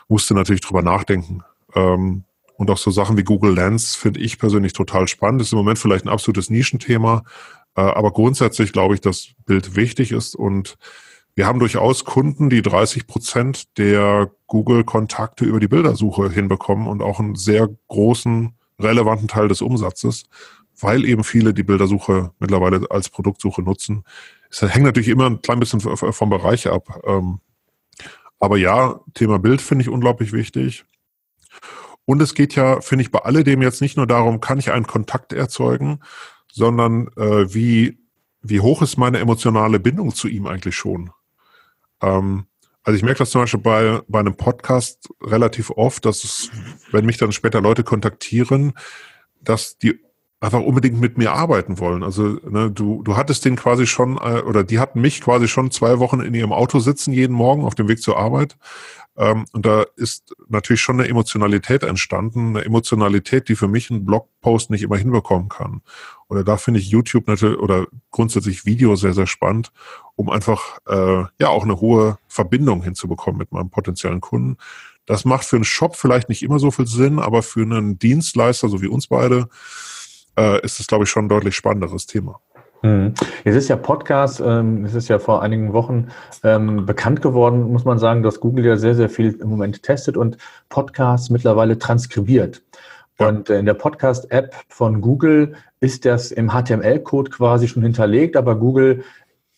musst du natürlich drüber nachdenken. Ähm, und auch so Sachen wie Google Lens finde ich persönlich total spannend. Ist im Moment vielleicht ein absolutes Nischenthema, äh, aber grundsätzlich glaube ich, dass Bild wichtig ist und wir haben durchaus Kunden, die 30 Prozent der Google-Kontakte über die Bildersuche hinbekommen und auch einen sehr großen, relevanten Teil des Umsatzes weil eben viele die Bildersuche mittlerweile als Produktsuche nutzen. Es hängt natürlich immer ein klein bisschen vom Bereich ab. Ähm, aber ja, Thema Bild finde ich unglaublich wichtig. Und es geht ja, finde ich, bei alledem jetzt nicht nur darum, kann ich einen Kontakt erzeugen, sondern äh, wie, wie hoch ist meine emotionale Bindung zu ihm eigentlich schon? Ähm, also ich merke das zum Beispiel bei, bei einem Podcast relativ oft, dass es, wenn mich dann später Leute kontaktieren, dass die einfach unbedingt mit mir arbeiten wollen. Also ne, du, du hattest den quasi schon, äh, oder die hatten mich quasi schon zwei Wochen in ihrem Auto sitzen, jeden Morgen auf dem Weg zur Arbeit. Ähm, und da ist natürlich schon eine Emotionalität entstanden, eine Emotionalität, die für mich ein Blogpost nicht immer hinbekommen kann. Oder da finde ich YouTube natürlich oder grundsätzlich Video sehr, sehr spannend, um einfach äh, ja auch eine hohe Verbindung hinzubekommen mit meinem potenziellen Kunden. Das macht für einen Shop vielleicht nicht immer so viel Sinn, aber für einen Dienstleister, so wie uns beide, äh, ist es, glaube ich, schon ein deutlich spannenderes Thema. Hm. Jetzt ist ja Podcast, ähm, es ist ja vor einigen Wochen ähm, bekannt geworden, muss man sagen, dass Google ja sehr, sehr viel im Moment testet und Podcasts mittlerweile transkribiert. Ja. Und in der Podcast-App von Google ist das im HTML-Code quasi schon hinterlegt, aber Google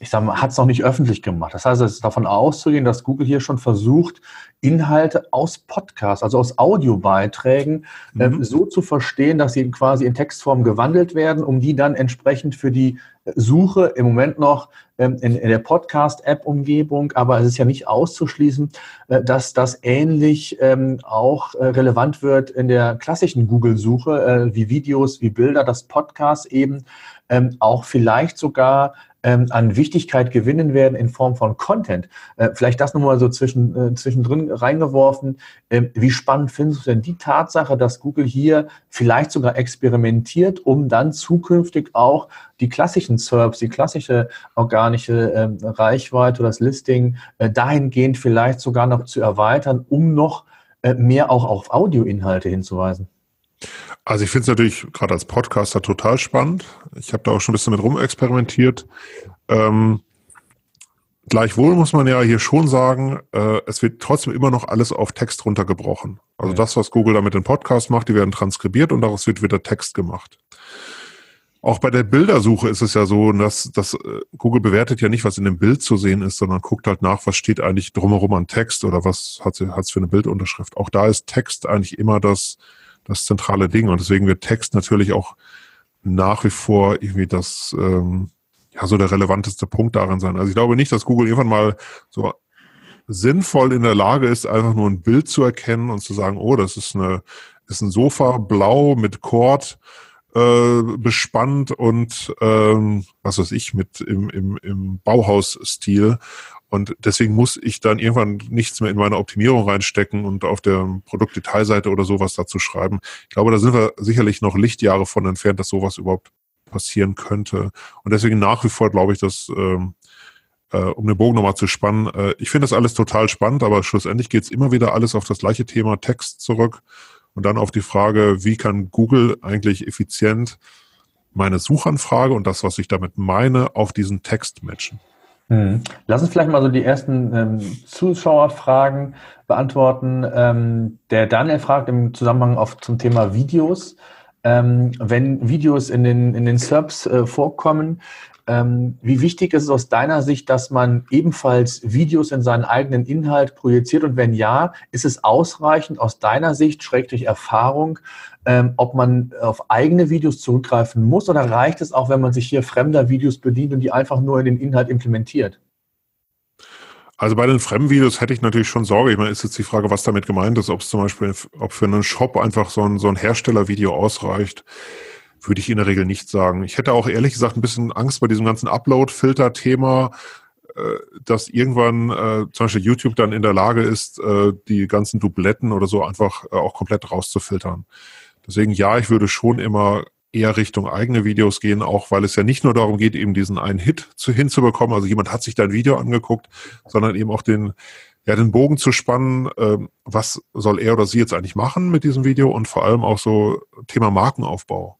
ich sage mal, hat es noch nicht öffentlich gemacht. Das heißt, es ist davon auszugehen, dass Google hier schon versucht, Inhalte aus Podcasts, also aus Audiobeiträgen, äh, mhm. äh, so zu verstehen, dass sie quasi in Textform gewandelt werden, um die dann entsprechend für die Suche im Moment noch ähm, in, der Podcast-App-Umgebung, aber es ist ja nicht auszuschließen, äh, dass das ähnlich ähm, auch äh, relevant wird in der klassischen Google-Suche, äh, wie Videos, wie Bilder, dass Podcasts eben ähm, auch vielleicht sogar ähm, an Wichtigkeit gewinnen werden in Form von Content. Äh, vielleicht das nochmal so zwischen, äh, zwischendrin reingeworfen. Ähm, wie spannend findest du denn die Tatsache, dass Google hier vielleicht sogar experimentiert, um dann zukünftig auch die klassischen SERPs, die klassische organische ähm, Reichweite oder das Listing äh, dahingehend vielleicht sogar noch zu erweitern, um noch äh, mehr auch auf Audioinhalte hinzuweisen? Also ich finde es natürlich gerade als Podcaster total spannend. Ich habe da auch schon ein bisschen mit rumexperimentiert. Ähm, gleichwohl muss man ja hier schon sagen, äh, es wird trotzdem immer noch alles auf Text runtergebrochen. Also ja. das, was Google da mit den Podcasts macht, die werden transkribiert und daraus wird wieder Text gemacht. Auch bei der Bildersuche ist es ja so, dass, dass äh, Google bewertet ja nicht, was in dem Bild zu sehen ist, sondern guckt halt nach, was steht eigentlich drumherum an Text oder was hat es für eine Bildunterschrift. Auch da ist Text eigentlich immer das, das zentrale Ding. Und deswegen wird Text natürlich auch nach wie vor irgendwie das, ähm, ja, so der relevanteste Punkt darin sein. Also ich glaube nicht, dass Google irgendwann mal so sinnvoll in der Lage ist, einfach nur ein Bild zu erkennen und zu sagen, oh, das ist eine, ist ein Sofa blau mit Cord äh, bespannt und ähm, was weiß ich, mit im, im, im Bauhausstil und deswegen muss ich dann irgendwann nichts mehr in meine Optimierung reinstecken und auf der Produktdetailseite oder sowas dazu schreiben. Ich glaube, da sind wir sicherlich noch Lichtjahre von entfernt, dass sowas überhaupt passieren könnte. Und deswegen nach wie vor glaube ich, dass, ähm, äh, um den Bogen nochmal zu spannen, äh, ich finde das alles total spannend, aber schlussendlich geht es immer wieder alles auf das gleiche Thema Text zurück. und dann auf die Frage, wie kann Google eigentlich effizient meine Suchanfrage und das, was ich damit meine, auf diesen Text matchen. Hm. Lass uns vielleicht mal so die ersten ähm, Zuschauerfragen beantworten. Ähm, der Daniel fragt im Zusammenhang auf, zum Thema Videos. Ähm, wenn Videos in den, in den SERPs äh, vorkommen, ähm, wie wichtig ist es aus deiner Sicht, dass man ebenfalls Videos in seinen eigenen Inhalt projiziert? Und wenn ja, ist es ausreichend aus deiner Sicht, schrägstrich Erfahrung, ähm, ob man auf eigene Videos zurückgreifen muss oder reicht es auch, wenn man sich hier fremder Videos bedient und die einfach nur in den Inhalt implementiert? Also bei den Fremdvideos hätte ich natürlich schon Sorge. Ich meine, ist jetzt die Frage, was damit gemeint ist, ob es zum Beispiel, ob für einen Shop einfach so ein, so ein Herstellervideo ausreicht würde ich in der Regel nicht sagen. Ich hätte auch ehrlich gesagt ein bisschen Angst bei diesem ganzen Upload-Filter-Thema, äh, dass irgendwann äh, zum Beispiel YouTube dann in der Lage ist, äh, die ganzen Dubletten oder so einfach auch komplett rauszufiltern. Deswegen ja, ich würde schon immer eher Richtung eigene Videos gehen, auch weil es ja nicht nur darum geht, eben diesen einen Hit zu, hinzubekommen, also jemand hat sich dein Video angeguckt, sondern eben auch den, ja, den Bogen zu spannen, äh, was soll er oder sie jetzt eigentlich machen mit diesem Video und vor allem auch so Thema Markenaufbau.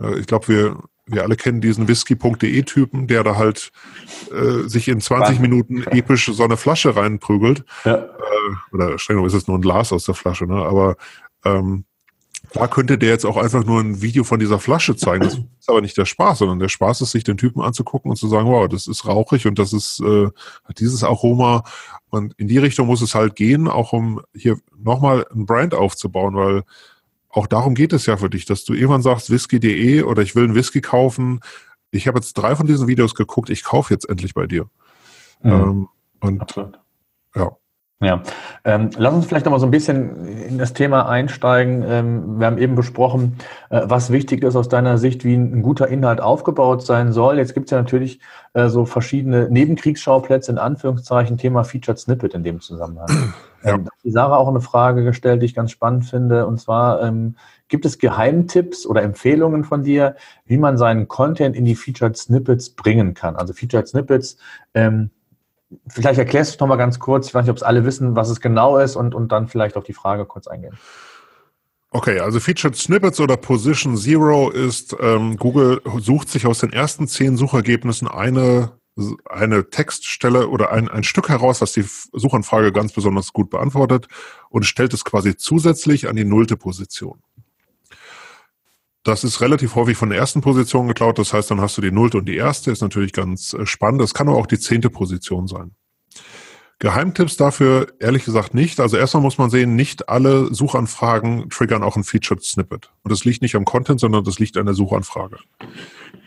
Äh, ich glaube, wir, wir alle kennen diesen whisky.de-Typen, der da halt äh, sich in 20 Minuten episch so eine Flasche reinprügelt. Ja. Äh, oder streng ist es nur ein Glas aus der Flasche, ne? Aber ähm, da könnte der jetzt auch einfach nur ein Video von dieser Flasche zeigen. Das ist aber nicht der Spaß, sondern der Spaß ist, sich den Typen anzugucken und zu sagen, wow, das ist rauchig und das ist äh, hat dieses Aroma. Und in die Richtung muss es halt gehen, auch um hier nochmal ein Brand aufzubauen, weil auch darum geht es ja für dich, dass du irgendwann sagst, whisky.de oder ich will einen Whisky kaufen. Ich habe jetzt drei von diesen Videos geguckt, ich kaufe jetzt endlich bei dir. Mhm. Ähm, und Absolut. Ja. Ähm, lass uns vielleicht nochmal so ein bisschen in das Thema einsteigen. Ähm, wir haben eben besprochen, äh, was wichtig ist aus deiner Sicht, wie ein, ein guter Inhalt aufgebaut sein soll. Jetzt gibt es ja natürlich äh, so verschiedene Nebenkriegsschauplätze, in Anführungszeichen, Thema Featured Snippet in dem Zusammenhang. Ja. Ähm, die Sarah auch eine Frage gestellt, die ich ganz spannend finde, und zwar, ähm, gibt es Geheimtipps oder Empfehlungen von dir, wie man seinen Content in die Featured Snippets bringen kann? Also Featured Snippets, ähm, Vielleicht erklärst du es nochmal ganz kurz. Ich weiß nicht, ob es alle wissen, was es genau ist und, und dann vielleicht auf die Frage kurz eingehen. Okay, also Featured Snippets oder Position Zero ist, ähm, Google sucht sich aus den ersten zehn Suchergebnissen eine, eine Textstelle oder ein, ein Stück heraus, was die Suchanfrage ganz besonders gut beantwortet und stellt es quasi zusätzlich an die nullte Position. Das ist relativ häufig von der ersten Position geklaut. Das heißt, dann hast du die Nullte und die erste. Ist natürlich ganz äh, spannend. Das kann aber auch die zehnte Position sein. Geheimtipps dafür ehrlich gesagt nicht. Also erstmal muss man sehen, nicht alle Suchanfragen triggern auch ein Featured Snippet. Und das liegt nicht am Content, sondern das liegt an der Suchanfrage.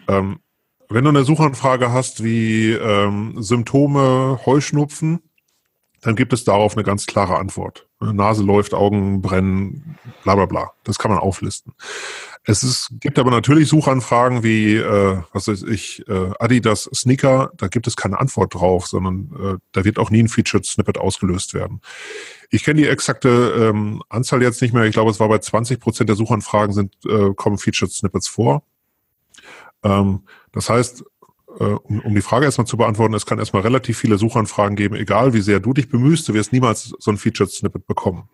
Ähm, wenn du eine Suchanfrage hast wie ähm, Symptome Heuschnupfen, dann gibt es darauf eine ganz klare Antwort. Nase läuft, Augen brennen, bla bla bla. Das kann man auflisten. Es ist, gibt aber natürlich Suchanfragen wie, äh, was weiß ich, äh, Adidas Sneaker, da gibt es keine Antwort drauf, sondern äh, da wird auch nie ein Featured Snippet ausgelöst werden. Ich kenne die exakte ähm, Anzahl jetzt nicht mehr. Ich glaube, es war bei 20 Prozent der Suchanfragen sind, äh, kommen Featured Snippets vor. Ähm, das heißt, äh, um, um die Frage erstmal zu beantworten, es kann erstmal relativ viele Suchanfragen geben, egal wie sehr du dich bemühst, du wirst niemals so ein Featured Snippet bekommen.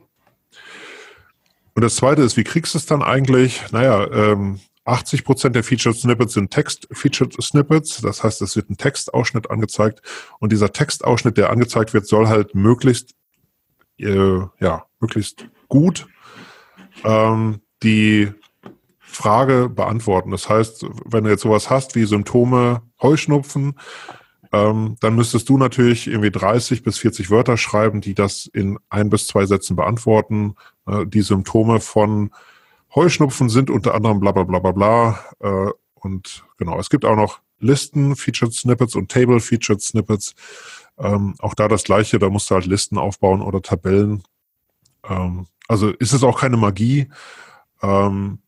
Und das zweite ist, wie kriegst du es dann eigentlich? Naja, ähm, 80 Prozent der Featured Snippets sind Text-Featured Snippets. Das heißt, es wird ein Textausschnitt angezeigt. Und dieser Textausschnitt, der angezeigt wird, soll halt möglichst, äh, ja, möglichst gut ähm, die Frage beantworten. Das heißt, wenn du jetzt sowas hast wie Symptome Heuschnupfen, ähm, dann müsstest du natürlich irgendwie 30 bis 40 Wörter schreiben, die das in ein bis zwei Sätzen beantworten. Äh, die Symptome von Heuschnupfen sind unter anderem bla bla bla bla bla. Äh, und genau, es gibt auch noch Listen, Featured Snippets und Table Featured Snippets. Ähm, auch da das gleiche, da musst du halt Listen aufbauen oder Tabellen. Ähm, also ist es auch keine Magie. Ähm,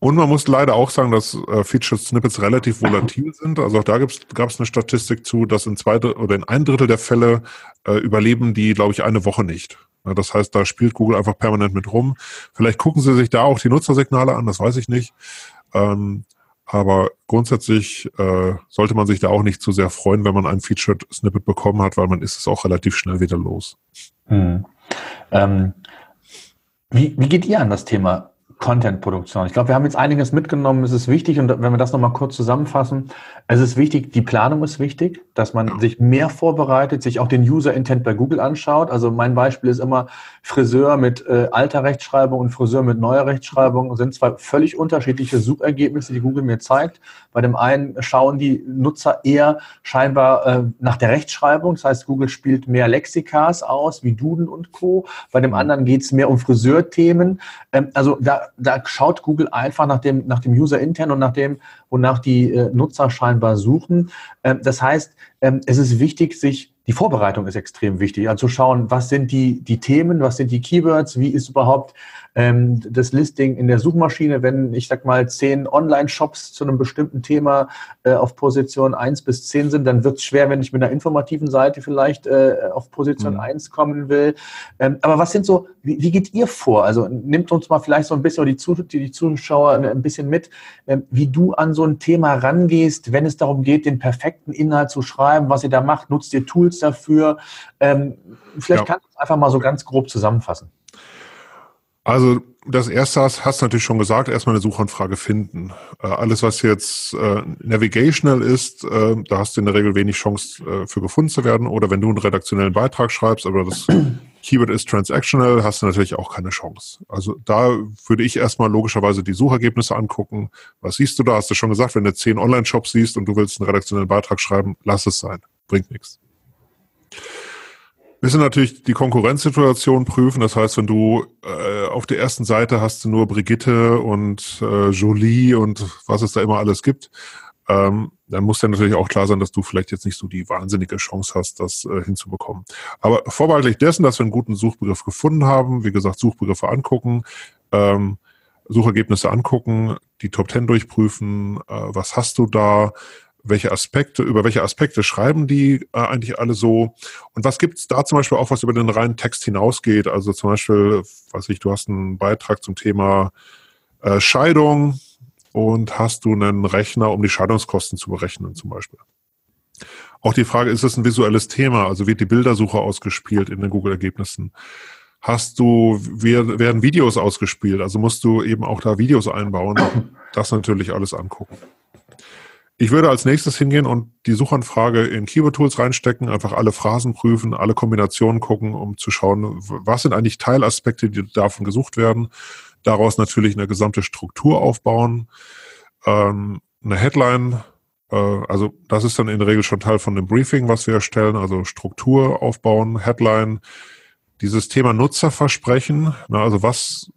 und man muss leider auch sagen, dass äh, Featured Snippets relativ volatil sind. Also auch da gab es eine Statistik zu, dass in zwei oder in ein Drittel der Fälle äh, überleben die, glaube ich, eine Woche nicht. Ja, das heißt, da spielt Google einfach permanent mit rum. Vielleicht gucken sie sich da auch die Nutzersignale an, das weiß ich nicht. Ähm, aber grundsätzlich äh, sollte man sich da auch nicht zu sehr freuen, wenn man ein Featured Snippet bekommen hat, weil man ist es auch relativ schnell wieder los. Hm. Ähm, Wie, wie geht ihr an das Thema Content-Produktion. Ich glaube, wir haben jetzt einiges mitgenommen. Es ist wichtig, und wenn wir das nochmal kurz zusammenfassen, es ist wichtig, die Planung ist wichtig, dass man sich mehr vorbereitet, sich auch den User-Intent bei Google anschaut. Also mein Beispiel ist immer Friseur mit äh, alter Rechtschreibung und Friseur mit neuer Rechtschreibung sind zwei völlig unterschiedliche Suchergebnisse, die Google mir zeigt. Bei dem einen schauen die Nutzer eher scheinbar äh, nach der Rechtschreibung. Das heißt, Google spielt mehr Lexikas aus, wie Duden und Co. Bei dem anderen geht es mehr um Friseurthemen. Ähm, also da da schaut Google einfach nach dem, nach dem User intern und nach dem, wonach die äh, Nutzer scheinbar suchen. Ähm, das heißt, ähm, es ist wichtig, sich die Vorbereitung ist extrem wichtig. Also zu schauen, was sind die, die Themen, was sind die Keywords, wie ist überhaupt ähm, das Listing in der Suchmaschine, wenn ich sag mal zehn Online-Shops zu einem bestimmten Thema äh, auf Position 1 bis 10 sind, dann wird es schwer, wenn ich mit einer informativen Seite vielleicht äh, auf Position mhm. 1 kommen will. Ähm, aber was sind so, wie, wie, geht ihr vor? Also nimmt uns mal vielleicht so ein bisschen, die, die, die Zuschauer ein bisschen mit, ähm, wie du an so ein Thema rangehst, wenn es darum geht, den perfekten Inhalt zu schreiben, was ihr da macht, nutzt ihr Tools dafür? Ähm, vielleicht ja. kannst du es einfach mal so ganz grob zusammenfassen. Also das erste hast, hast du natürlich schon gesagt, erstmal eine Suchanfrage finden. Äh, alles, was jetzt äh, navigational ist, äh, da hast du in der Regel wenig Chance äh, für gefunden zu werden. Oder wenn du einen redaktionellen Beitrag schreibst, aber das Keyword ist transactional, hast du natürlich auch keine Chance. Also da würde ich erstmal logischerweise die Suchergebnisse angucken. Was siehst du da? Hast du schon gesagt, wenn du zehn Online-Shops siehst und du willst einen redaktionellen Beitrag schreiben, lass es sein. Bringt nichts. Müssen natürlich die Konkurrenzsituation prüfen. Das heißt, wenn du äh, auf der ersten Seite hast du nur Brigitte und äh, Jolie und was es da immer alles gibt, ähm, dann muss dir natürlich auch klar sein, dass du vielleicht jetzt nicht so die wahnsinnige Chance hast, das äh, hinzubekommen. Aber vorbehaltlich dessen, dass wir einen guten Suchbegriff gefunden haben, wie gesagt, Suchbegriffe angucken, ähm, Suchergebnisse angucken, die Top Ten durchprüfen, äh, was hast du da, welche Aspekte, über welche Aspekte schreiben die äh, eigentlich alle so? Und was gibt's da zum Beispiel auch, was über den reinen Text hinausgeht? Also zum Beispiel, weiß ich, du hast einen Beitrag zum Thema äh, Scheidung und hast du einen Rechner, um die Scheidungskosten zu berechnen zum Beispiel. Auch die Frage, ist es ein visuelles Thema? Also wird die Bildersuche ausgespielt in den Google-Ergebnissen? Hast du, werden Videos ausgespielt? Also musst du eben auch da Videos einbauen. Das natürlich alles angucken. Ich würde als nächstes hingehen und die Suchanfrage in Keyword Tools reinstecken, einfach alle Phrasen prüfen, alle Kombinationen gucken, um zu schauen, was sind eigentlich Teilaspekte, die davon gesucht werden. Daraus natürlich eine gesamte Struktur aufbauen, ähm, eine Headline, äh, also das ist dann in der Regel schon Teil von dem Briefing, was wir erstellen, also Struktur aufbauen, Headline, dieses Thema Nutzerversprechen, na, also was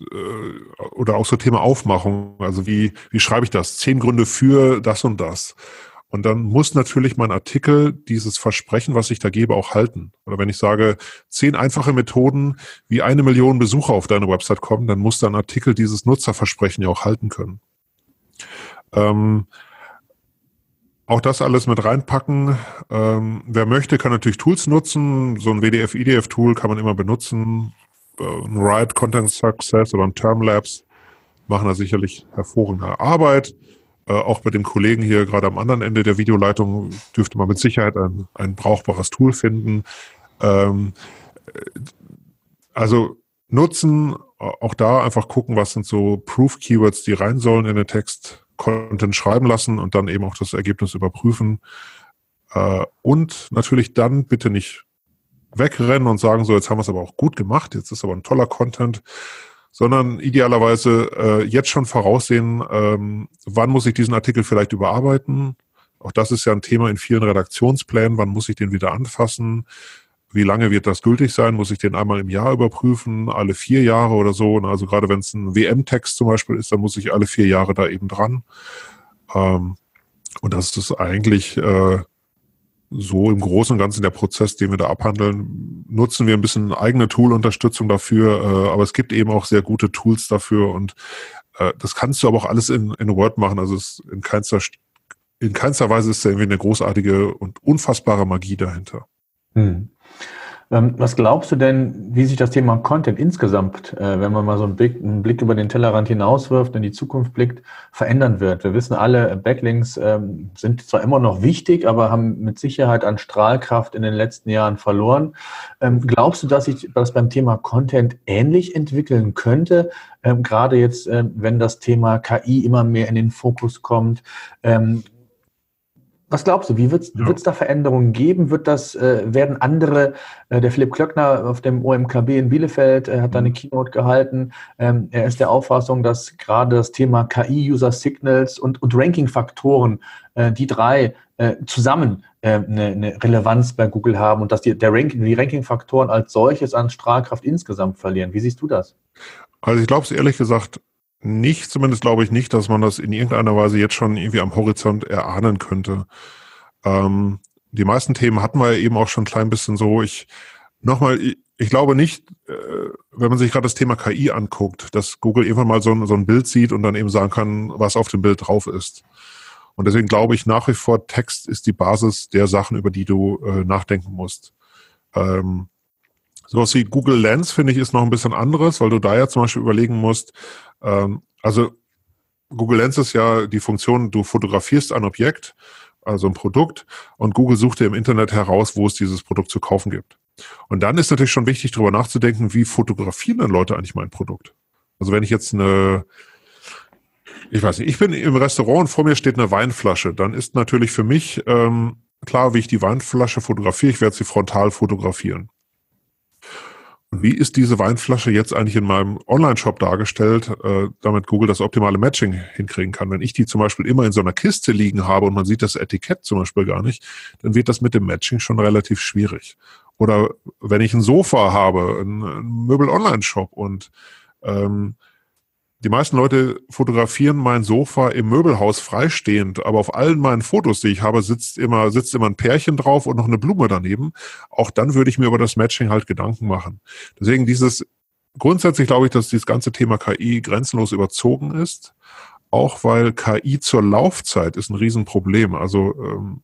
äh, oder auch so Thema Aufmachung. Also wie, wie schreibe ich das? Zehn Gründe für das und das. Und dann muss natürlich mein Artikel dieses Versprechen, was ich da gebe, auch halten. Oder wenn ich sage, zehn einfache Methoden, wie eine Million Besucher auf deine Website kommen, dann muss dein Artikel dieses Nutzerversprechen ja auch halten können. Ähm, auch das alles mit reinpacken. Ähm, wer möchte, kann natürlich Tools nutzen. So ein WDF-IDF-Tool kann man immer benutzen ein Ride Content Success oder ein Termlabs machen da sicherlich hervorragende Arbeit. Äh, auch bei den Kollegen hier gerade am anderen Ende der Videoleitung dürfte man mit Sicherheit ein, ein brauchbares Tool finden. Ähm, also nutzen, auch da einfach gucken, was sind so Proof-Keywords, die rein sollen in den Text, Content schreiben lassen und dann eben auch das Ergebnis überprüfen. Äh, und natürlich dann bitte nicht wegrennen und sagen, so, jetzt haben wir es aber auch gut gemacht, jetzt ist aber ein toller Content, sondern idealerweise äh, jetzt schon voraussehen, ähm, wann muss ich diesen Artikel vielleicht überarbeiten. Auch das ist ja ein Thema in vielen Redaktionsplänen, wann muss ich den wieder anfassen, wie lange wird das gültig sein? Muss ich den einmal im Jahr überprüfen, alle vier Jahre oder so? Also gerade wenn es ein WM-Text zum Beispiel ist, dann muss ich alle vier Jahre da eben dran. Ähm, und das ist eigentlich äh, so im Großen und Ganzen der Prozess, den wir da abhandeln, nutzen wir ein bisschen eigene Tool-Unterstützung dafür, äh, aber es gibt eben auch sehr gute Tools dafür und äh, das kannst du aber auch alles in, in Word machen. Also es in keinster, in keinster Weise ist da irgendwie eine großartige und unfassbare Magie dahinter. Hm. Ähm, was glaubst du denn, wie sich das Thema Content insgesamt, äh, wenn man mal so einen Blick, einen Blick über den Tellerrand hinauswirft, in die Zukunft blickt, verändern wird? Wir wissen alle, Backlinks ähm, sind zwar immer noch wichtig, aber haben mit Sicherheit an Strahlkraft in den letzten Jahren verloren. Ähm, glaubst du, dass sich das beim Thema Content ähnlich entwickeln könnte? Gerade jetzt, wenn das Thema KI immer mehr in den Fokus kommt, was glaubst du, wie wird es ja. da Veränderungen geben? Wird das, äh, werden andere, äh, der Philipp Klöckner auf dem OMKB in Bielefeld äh, hat da eine mhm. Keynote gehalten. Ähm, er ist der Auffassung, dass gerade das Thema KI, User Signals und, und Ranking-Faktoren, äh, die drei äh, zusammen äh, eine, eine, Relevanz bei Google haben und dass die, der Ranking, die Ranking-Faktoren als solches an Strahlkraft insgesamt verlieren. Wie siehst du das? Also ich glaube es ehrlich gesagt nicht, zumindest glaube ich nicht, dass man das in irgendeiner Weise jetzt schon irgendwie am Horizont erahnen könnte. Ähm, die meisten Themen hatten wir eben auch schon ein klein bisschen so. Ich nochmal, ich, ich glaube nicht, äh, wenn man sich gerade das Thema KI anguckt, dass Google irgendwann mal so ein, so ein Bild sieht und dann eben sagen kann, was auf dem Bild drauf ist. Und deswegen glaube ich nach wie vor, Text ist die Basis der Sachen, über die du äh, nachdenken musst. Ähm, sowas wie Google Lens, finde ich, ist noch ein bisschen anderes, weil du da ja zum Beispiel überlegen musst, ähm, also Google Lens ist ja die Funktion, du fotografierst ein Objekt, also ein Produkt, und Google sucht dir im Internet heraus, wo es dieses Produkt zu kaufen gibt. Und dann ist natürlich schon wichtig, darüber nachzudenken, wie fotografieren denn Leute eigentlich mein Produkt? Also wenn ich jetzt eine, ich weiß nicht, ich bin im Restaurant und vor mir steht eine Weinflasche, dann ist natürlich für mich ähm, klar, wie ich die Weinflasche fotografiere. Ich werde sie frontal fotografieren. Wie ist diese Weinflasche jetzt eigentlich in meinem Online-Shop dargestellt, äh, damit Google das optimale Matching hinkriegen kann? Wenn ich die zum Beispiel immer in so einer Kiste liegen habe und man sieht das Etikett zum Beispiel gar nicht, dann wird das mit dem Matching schon relativ schwierig. Oder wenn ich ein Sofa habe, ein, ein Möbel-Online-Shop und ähm, die meisten Leute fotografieren mein Sofa im Möbelhaus freistehend, aber auf allen meinen Fotos, die ich habe, sitzt immer, sitzt immer ein Pärchen drauf und noch eine Blume daneben. Auch dann würde ich mir über das Matching halt Gedanken machen. Deswegen dieses, grundsätzlich glaube ich, dass dieses ganze Thema KI grenzenlos überzogen ist. Auch weil KI zur Laufzeit ist ein Riesenproblem. Also, ähm,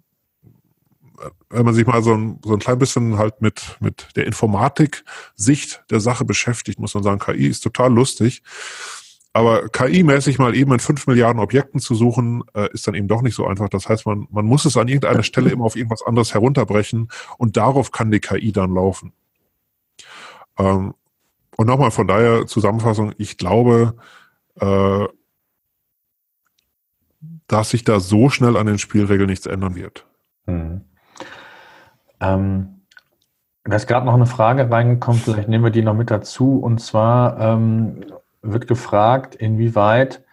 wenn man sich mal so ein, so ein klein bisschen halt mit, mit der Informatik-Sicht der Sache beschäftigt, muss man sagen, KI ist total lustig. Aber KI-mäßig mal eben in fünf Milliarden Objekten zu suchen, äh, ist dann eben doch nicht so einfach. Das heißt, man, man muss es an irgendeiner Stelle immer auf irgendwas anderes herunterbrechen und darauf kann die KI dann laufen. Ähm, und nochmal von daher Zusammenfassung, ich glaube, äh, dass sich da so schnell an den Spielregeln nichts ändern wird. Hm. Ähm, da ist gerade noch eine Frage reingekommen, vielleicht nehmen wir die noch mit dazu. Und zwar, ähm, wird gefragt, inwieweit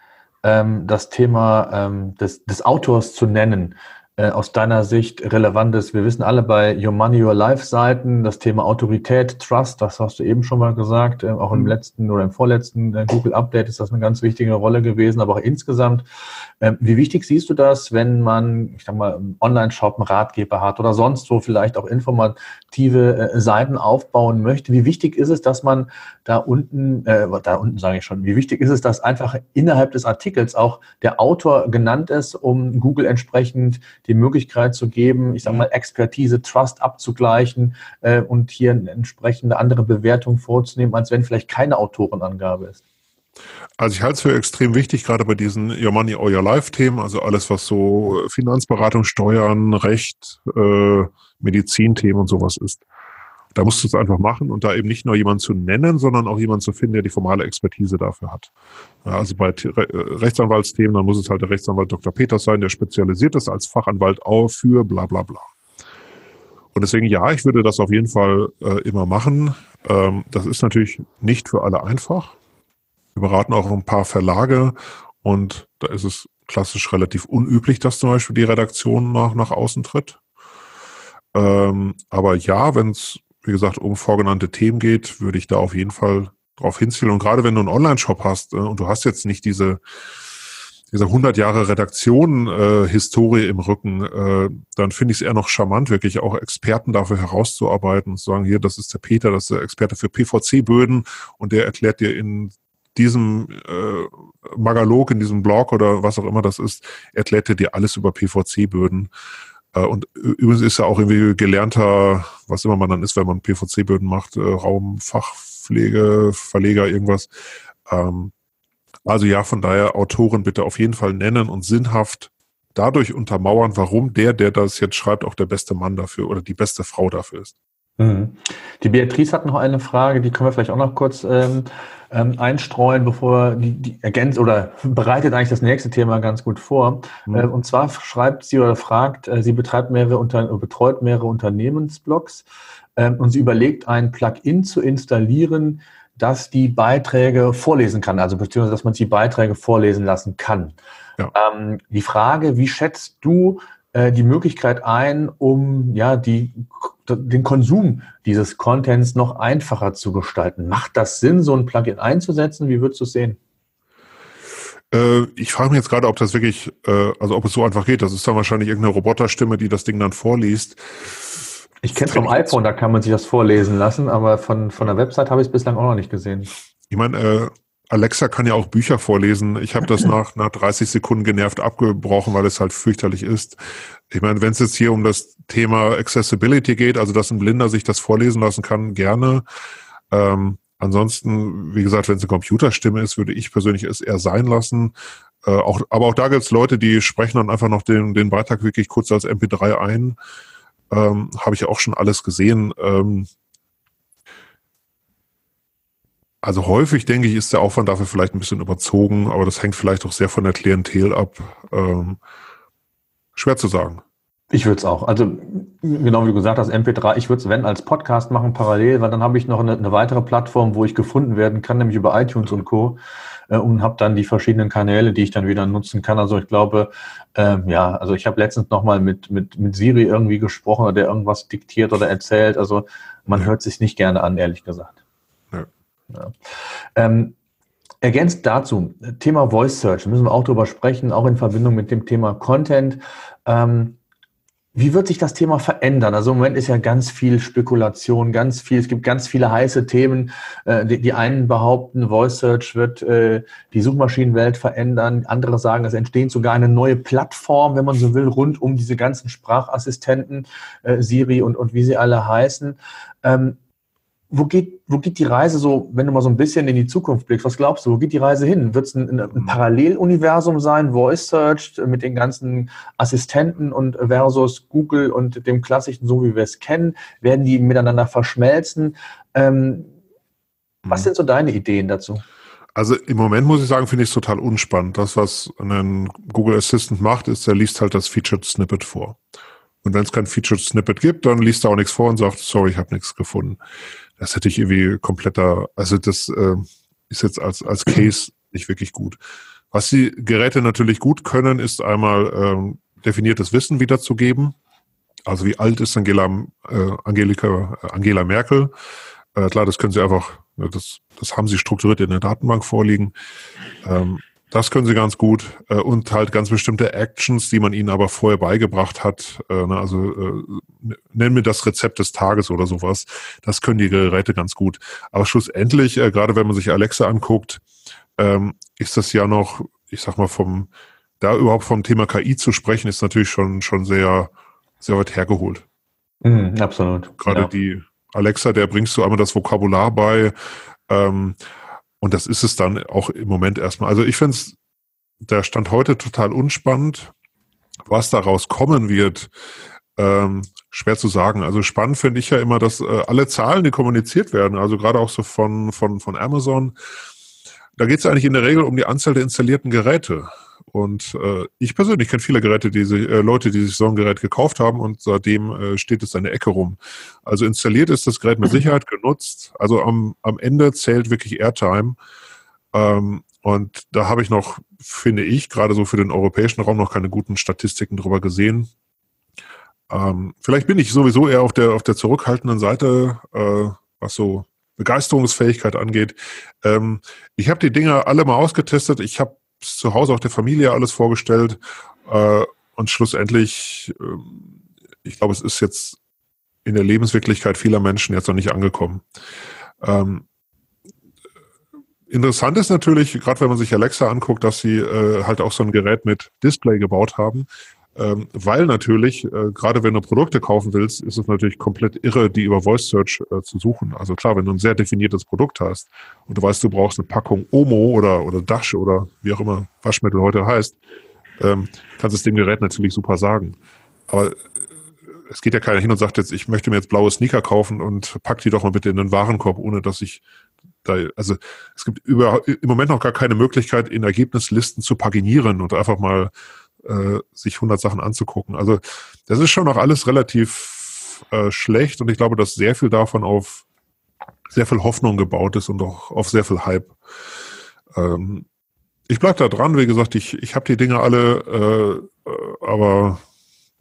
ähm, das Thema ähm, des, des Autors zu nennen äh, aus deiner Sicht relevant ist. Wir wissen alle bei Your Money, Your Life Seiten, das Thema Autorität, Trust, das hast du eben schon mal gesagt, äh, auch im mhm. letzten oder im vorletzten äh, Google Update ist das eine ganz wichtige Rolle gewesen, aber auch insgesamt. Ähm, wie wichtig siehst du das, wenn man, ich sag mal, Online-Shop, einen Ratgeber hat oder sonst wo vielleicht auch informative äh, Seiten aufbauen möchte? Wie wichtig ist es, dass man da unten, äh, da unten sage ich schon, wie wichtig ist es, dass einfach innerhalb des Artikels auch der Autor genannt ist, um Google entsprechend die Möglichkeit zu geben, ich sage mal, Expertise, Trust abzugleichen äh, und hier eine entsprechende andere Bewertung vorzunehmen, als wenn vielleicht keine Autorenangabe ist. Also ich halte es für extrem wichtig, gerade bei diesen Your Money or Your Life Themen, also alles, was so Finanzberatung, Steuern, Recht, äh, Medizinthemen und sowas ist. Da musst du es einfach machen und da eben nicht nur jemanden zu nennen, sondern auch jemanden zu finden, der die formale Expertise dafür hat. Also bei Re Rechtsanwaltsthemen, dann muss es halt der Rechtsanwalt Dr. Peters sein, der spezialisiert ist als Fachanwalt auch für bla bla bla. Und deswegen ja, ich würde das auf jeden Fall äh, immer machen. Ähm, das ist natürlich nicht für alle einfach. Wir beraten auch ein paar Verlage und da ist es klassisch relativ unüblich, dass zum Beispiel die Redaktion nach, nach außen tritt. Ähm, aber ja, wenn es wie gesagt, um vorgenannte Themen geht, würde ich da auf jeden Fall drauf hinzielen. Und gerade wenn du einen Online-Shop hast äh, und du hast jetzt nicht diese, diese 100 Jahre Redaktion äh, im Rücken, äh, dann finde ich es eher noch charmant, wirklich auch Experten dafür herauszuarbeiten und zu sagen, hier, das ist der Peter, das ist der Experte für PVC-Böden und der erklärt dir in diesem äh, Magalog, in diesem Blog oder was auch immer das ist, erklärt er dir alles über PVC-Böden. Äh, und übrigens ist er auch irgendwie gelernter, was immer man dann ist, wenn man PVC-Böden macht, äh, Raumfachpflege, Verleger, irgendwas. Ähm, also ja, von daher Autoren bitte auf jeden Fall nennen und sinnhaft dadurch untermauern, warum der, der das jetzt schreibt, auch der beste Mann dafür oder die beste Frau dafür ist. Mhm. Die Beatrice hat noch eine Frage, die können wir vielleicht auch noch kurz ähm, ähm, einstreuen, bevor die, die ergänzt oder bereitet eigentlich das nächste Thema ganz gut vor. Mhm. Äh, und zwar schreibt sie oder fragt, äh, sie betreibt mehrere unter, betreut mehrere Unternehmensblogs äh, und sie überlegt, ein Plugin zu installieren, das die Beiträge vorlesen kann, also beziehungsweise dass man die Beiträge vorlesen lassen kann. Ja. Ähm, die Frage, wie schätzt du äh, die Möglichkeit ein, um ja die, den Konsum dieses Contents noch einfacher zu gestalten? Macht das Sinn, so ein Plugin einzusetzen? Wie würdest du es sehen? Äh, ich frage mich jetzt gerade, ob das wirklich, äh, also ob es so einfach geht. Das ist dann wahrscheinlich irgendeine Roboterstimme, die das Ding dann vorliest. Ich kenne es vom iPhone, da kann man sich das vorlesen lassen, aber von, von der Website habe ich es bislang auch noch nicht gesehen. Ich meine, äh, Alexa kann ja auch Bücher vorlesen. Ich habe das nach, nach 30 Sekunden genervt abgebrochen, weil es halt fürchterlich ist. Ich meine, wenn es jetzt hier um das Thema Accessibility geht, also dass ein Blinder sich das vorlesen lassen kann, gerne. Ähm, ansonsten, wie gesagt, wenn es eine Computerstimme ist, würde ich persönlich es eher sein lassen. Äh, auch, aber auch da gibt es Leute, die sprechen dann einfach noch den, den Beitrag wirklich kurz als MP3 ein. Ähm, Habe ich auch schon alles gesehen. Ähm, also häufig, denke ich, ist der Aufwand dafür vielleicht ein bisschen überzogen, aber das hängt vielleicht auch sehr von der Klientel ab. Ähm, schwer zu sagen. Ich würde es auch. Also genau wie du gesagt hast, MP3, ich würde es, wenn, als Podcast machen, parallel, weil dann habe ich noch eine, eine, weitere Plattform, wo ich gefunden werden kann, nämlich über iTunes und Co. Äh, und habe dann die verschiedenen Kanäle, die ich dann wieder nutzen kann. Also ich glaube, ähm, ja, also ich habe letztens nochmal mit, mit, mit Siri irgendwie gesprochen, oder der irgendwas diktiert oder erzählt. Also man ja. hört sich nicht gerne an, ehrlich gesagt. Ja. Ähm, ergänzt dazu, Thema Voice Search, müssen wir auch drüber sprechen, auch in Verbindung mit dem Thema Content. Ähm, wie wird sich das Thema verändern? Also im Moment ist ja ganz viel Spekulation, ganz viel, es gibt ganz viele heiße Themen. Äh, die, die einen behaupten, Voice Search wird äh, die Suchmaschinenwelt verändern. Andere sagen, es entsteht sogar eine neue Plattform, wenn man so will, rund um diese ganzen Sprachassistenten, äh, Siri und, und wie sie alle heißen. Ähm, wo geht, wo geht die Reise so, wenn du mal so ein bisschen in die Zukunft blickst, was glaubst du, wo geht die Reise hin? Wird es ein, ein, mhm. Paralleluniversum sein, Voice Search mit den ganzen Assistenten und versus Google und dem klassischen, so wie wir es kennen? Werden die miteinander verschmelzen? Ähm, was mhm. sind so deine Ideen dazu? Also im Moment muss ich sagen, finde ich es total unspannend. Das, was ein Google Assistant macht, ist, er liest halt das Featured Snippet vor. Und wenn es kein Featured Snippet gibt, dann liest er auch nichts vor und sagt, sorry, ich habe nichts gefunden das hätte ich irgendwie kompletter, also das äh, ist jetzt als, als Case nicht wirklich gut. Was die Geräte natürlich gut können, ist einmal ähm, definiertes Wissen wiederzugeben. Also wie alt ist Angela, äh, Angelika, äh, Angela Merkel? Äh, klar, das können sie einfach, das, das haben sie strukturiert in der Datenbank vorliegen. Ähm, das können sie ganz gut äh, und halt ganz bestimmte Actions, die man ihnen aber vorher beigebracht hat. Äh, ne, also äh, nennen wir das Rezept des Tages oder sowas. Das können die Geräte ganz gut. Aber schlussendlich, äh, gerade wenn man sich Alexa anguckt, ähm, ist das ja noch, ich sag mal, vom da überhaupt vom Thema KI zu sprechen, ist natürlich schon schon sehr sehr weit hergeholt. Mhm, absolut. Gerade ja. die Alexa, der bringst du einmal das Vokabular bei. Ähm, und das ist es dann auch im Moment erstmal. Also ich finde es, der Stand heute total unspannend. Was daraus kommen wird, ähm, schwer zu sagen. Also spannend finde ich ja immer, dass äh, alle Zahlen, die kommuniziert werden, also gerade auch so von, von, von Amazon, da geht es eigentlich in der Regel um die Anzahl der installierten Geräte. Und äh, ich persönlich kenne viele Geräte, die sich, äh, Leute, die sich so ein Gerät gekauft haben und seitdem äh, steht es eine Ecke rum. Also installiert ist das Gerät mit Sicherheit genutzt. Also am, am Ende zählt wirklich Airtime. Ähm, und da habe ich noch, finde ich, gerade so für den europäischen Raum noch keine guten Statistiken drüber gesehen. Ähm, vielleicht bin ich sowieso eher auf der, auf der zurückhaltenden Seite, äh, was so Begeisterungsfähigkeit angeht. Ähm, ich habe die Dinger alle mal ausgetestet. Ich habe zu Hause auch der Familie alles vorgestellt äh, und schlussendlich, äh, ich glaube, es ist jetzt in der Lebenswirklichkeit vieler Menschen jetzt noch nicht angekommen. Ähm, interessant ist natürlich, gerade wenn man sich Alexa anguckt, dass sie äh, halt auch so ein Gerät mit Display gebaut haben. Ähm, weil natürlich, äh, gerade wenn du Produkte kaufen willst, ist es natürlich komplett irre, die über Voice Search äh, zu suchen. Also klar, wenn du ein sehr definiertes Produkt hast und du weißt, du brauchst eine Packung Omo oder, oder Dash oder wie auch immer Waschmittel heute heißt, ähm, kannst es dem Gerät natürlich super sagen. Aber äh, es geht ja keiner hin und sagt jetzt, ich möchte mir jetzt blaue Sneaker kaufen und pack die doch mal bitte in den Warenkorb, ohne dass ich da, also es gibt über, im Moment noch gar keine Möglichkeit, in Ergebnislisten zu paginieren und einfach mal äh, sich 100 Sachen anzugucken. Also das ist schon noch alles relativ äh, schlecht und ich glaube, dass sehr viel davon auf sehr viel Hoffnung gebaut ist und auch auf sehr viel Hype. Ähm, ich bleib da dran, wie gesagt, ich, ich habe die Dinge alle, äh, äh aber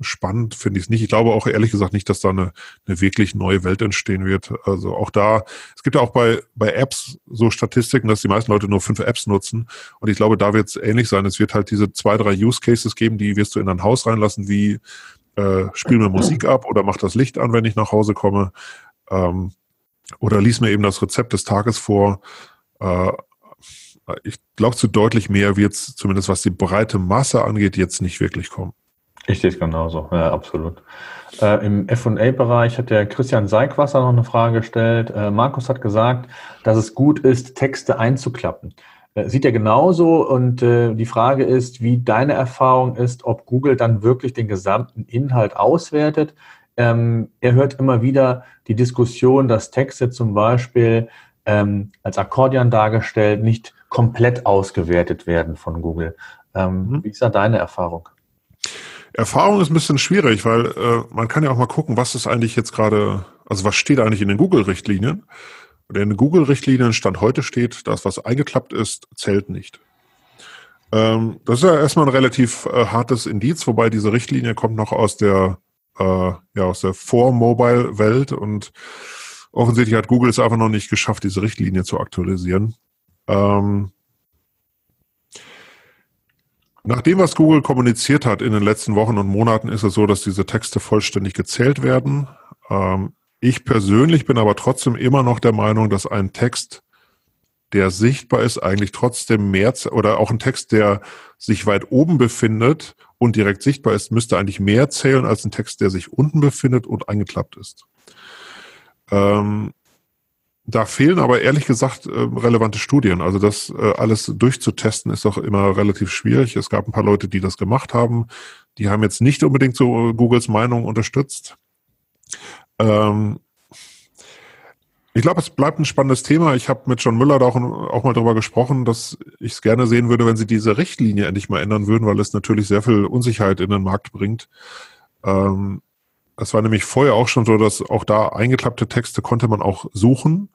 spannend finde ich es nicht. Ich glaube auch ehrlich gesagt nicht, dass da eine, eine wirklich neue Welt entstehen wird. Also auch da, es gibt ja auch bei, bei Apps so Statistiken, dass die meisten Leute nur fünf Apps nutzen. Und ich glaube, da wird es ähnlich sein. Es wird halt diese zwei, drei Use Cases geben, die wirst du in dein Haus reinlassen, wie äh, spiel mir Musik ab oder mach das Licht an, wenn ich nach Hause komme. Ähm, oder lies mir eben das Rezept des Tages vor. Äh, ich glaube, zu deutlich mehr wird es, zumindest was die breite Masse angeht, jetzt nicht wirklich kommen. Ich sehe es genauso, ja, absolut. Äh, Im FA-Bereich hat der Christian Seigwasser noch eine Frage gestellt. Äh, Markus hat gesagt, dass es gut ist, Texte einzuklappen. Äh, sieht er genauso und äh, die Frage ist, wie deine Erfahrung ist, ob Google dann wirklich den gesamten Inhalt auswertet. Ähm, er hört immer wieder die Diskussion, dass Texte zum Beispiel ähm, als Akkordeon dargestellt nicht komplett ausgewertet werden von Google. Ähm, mhm. Wie ist da deine Erfahrung? Erfahrung ist ein bisschen schwierig, weil äh, man kann ja auch mal gucken, was ist eigentlich jetzt gerade, also was steht eigentlich in den Google-Richtlinien? Und in den Google-Richtlinien Stand heute steht, das, was eingeklappt ist, zählt nicht. Ähm, das ist ja erstmal ein relativ äh, hartes Indiz, wobei diese Richtlinie kommt noch aus der, äh, ja, aus der Vor-Mobile-Welt und offensichtlich hat Google es einfach noch nicht geschafft, diese Richtlinie zu aktualisieren. Ähm, nach dem, was Google kommuniziert hat in den letzten Wochen und Monaten, ist es so, dass diese Texte vollständig gezählt werden. Ähm, ich persönlich bin aber trotzdem immer noch der Meinung, dass ein Text, der sichtbar ist, eigentlich trotzdem mehr, oder auch ein Text, der sich weit oben befindet und direkt sichtbar ist, müsste eigentlich mehr zählen als ein Text, der sich unten befindet und eingeklappt ist. Ähm, da fehlen aber ehrlich gesagt äh, relevante Studien. Also das äh, alles durchzutesten ist doch immer relativ schwierig. Es gab ein paar Leute, die das gemacht haben. Die haben jetzt nicht unbedingt so äh, Googles Meinung unterstützt. Ähm, ich glaube, es bleibt ein spannendes Thema. Ich habe mit John Müller da auch, auch mal darüber gesprochen, dass ich es gerne sehen würde, wenn sie diese Richtlinie endlich mal ändern würden, weil es natürlich sehr viel Unsicherheit in den Markt bringt. Ähm, es war nämlich vorher auch schon so, dass auch da eingeklappte Texte konnte man auch suchen.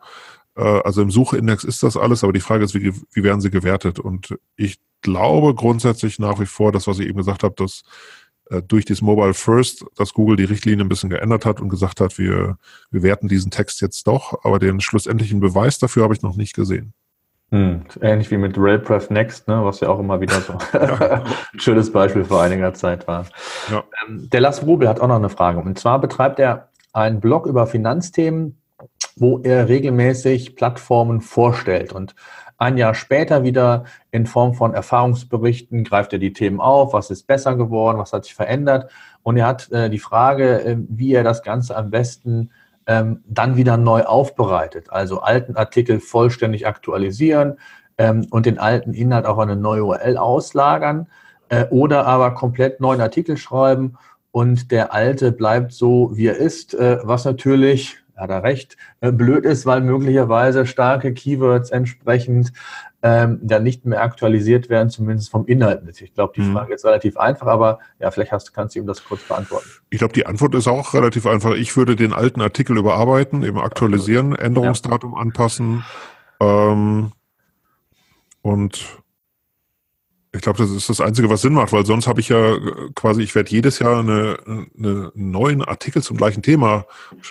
Äh, also im Suchindex ist das alles, aber die Frage ist, wie, wie werden sie gewertet? Und ich glaube grundsätzlich nach wie vor, das, was ich eben gesagt habe, dass äh, durch das Mobile First, dass Google die Richtlinie ein bisschen geändert hat und gesagt hat, wir, wir werten diesen Text jetzt doch, aber den schlussendlichen Beweis dafür habe ich noch nicht gesehen. Hm, ähnlich wie mit RailPref Next, ne, was ja auch immer wieder so ein schönes Beispiel vor einiger Zeit war. Ja. Ähm, der Lars Rubel hat auch noch eine Frage. Und zwar betreibt er einen Blog über Finanzthemen, wo er regelmäßig Plattformen vorstellt. Und ein Jahr später wieder in Form von Erfahrungsberichten greift er die Themen auf, was ist besser geworden, was hat sich verändert. Und er hat äh, die Frage, äh, wie er das Ganze am besten ähm, dann wieder neu aufbereitet. Also alten Artikel vollständig aktualisieren ähm, und den alten Inhalt auf eine neue URL auslagern äh, oder aber komplett neuen Artikel schreiben und der alte bleibt so, wie er ist, äh, was natürlich, hat er recht, äh, blöd ist, weil möglicherweise starke Keywords entsprechend ähm, dann nicht mehr aktualisiert werden, zumindest vom Inhalt nicht. Ich glaube, die mhm. Frage ist relativ einfach, aber ja, vielleicht hast, kannst du ihm das kurz beantworten. Ich glaube, die Antwort ist auch relativ einfach. Ich würde den alten Artikel überarbeiten, eben aktualisieren, Änderungsdatum ja. anpassen ähm, und ich glaube, das ist das Einzige, was Sinn macht, weil sonst habe ich ja quasi, ich werde jedes Jahr eine, eine neuen Artikel zum gleichen Thema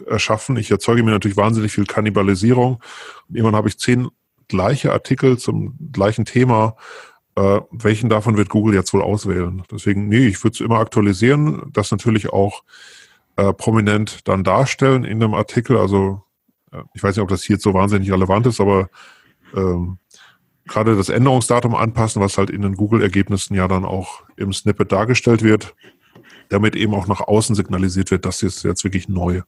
erschaffen. Ich erzeuge mir natürlich wahnsinnig viel Kannibalisierung. Irgendwann habe ich zehn gleiche Artikel zum gleichen Thema. Äh, welchen davon wird Google jetzt wohl auswählen? Deswegen, nee, ich würde es immer aktualisieren, das natürlich auch äh, prominent dann darstellen in dem Artikel. Also äh, ich weiß nicht, ob das hier jetzt so wahnsinnig relevant ist, aber ähm, gerade das Änderungsdatum anpassen, was halt in den Google-Ergebnissen ja dann auch im Snippet dargestellt wird. damit eben auch nach außen signalisiert wird, das ist jetzt wirklich neu.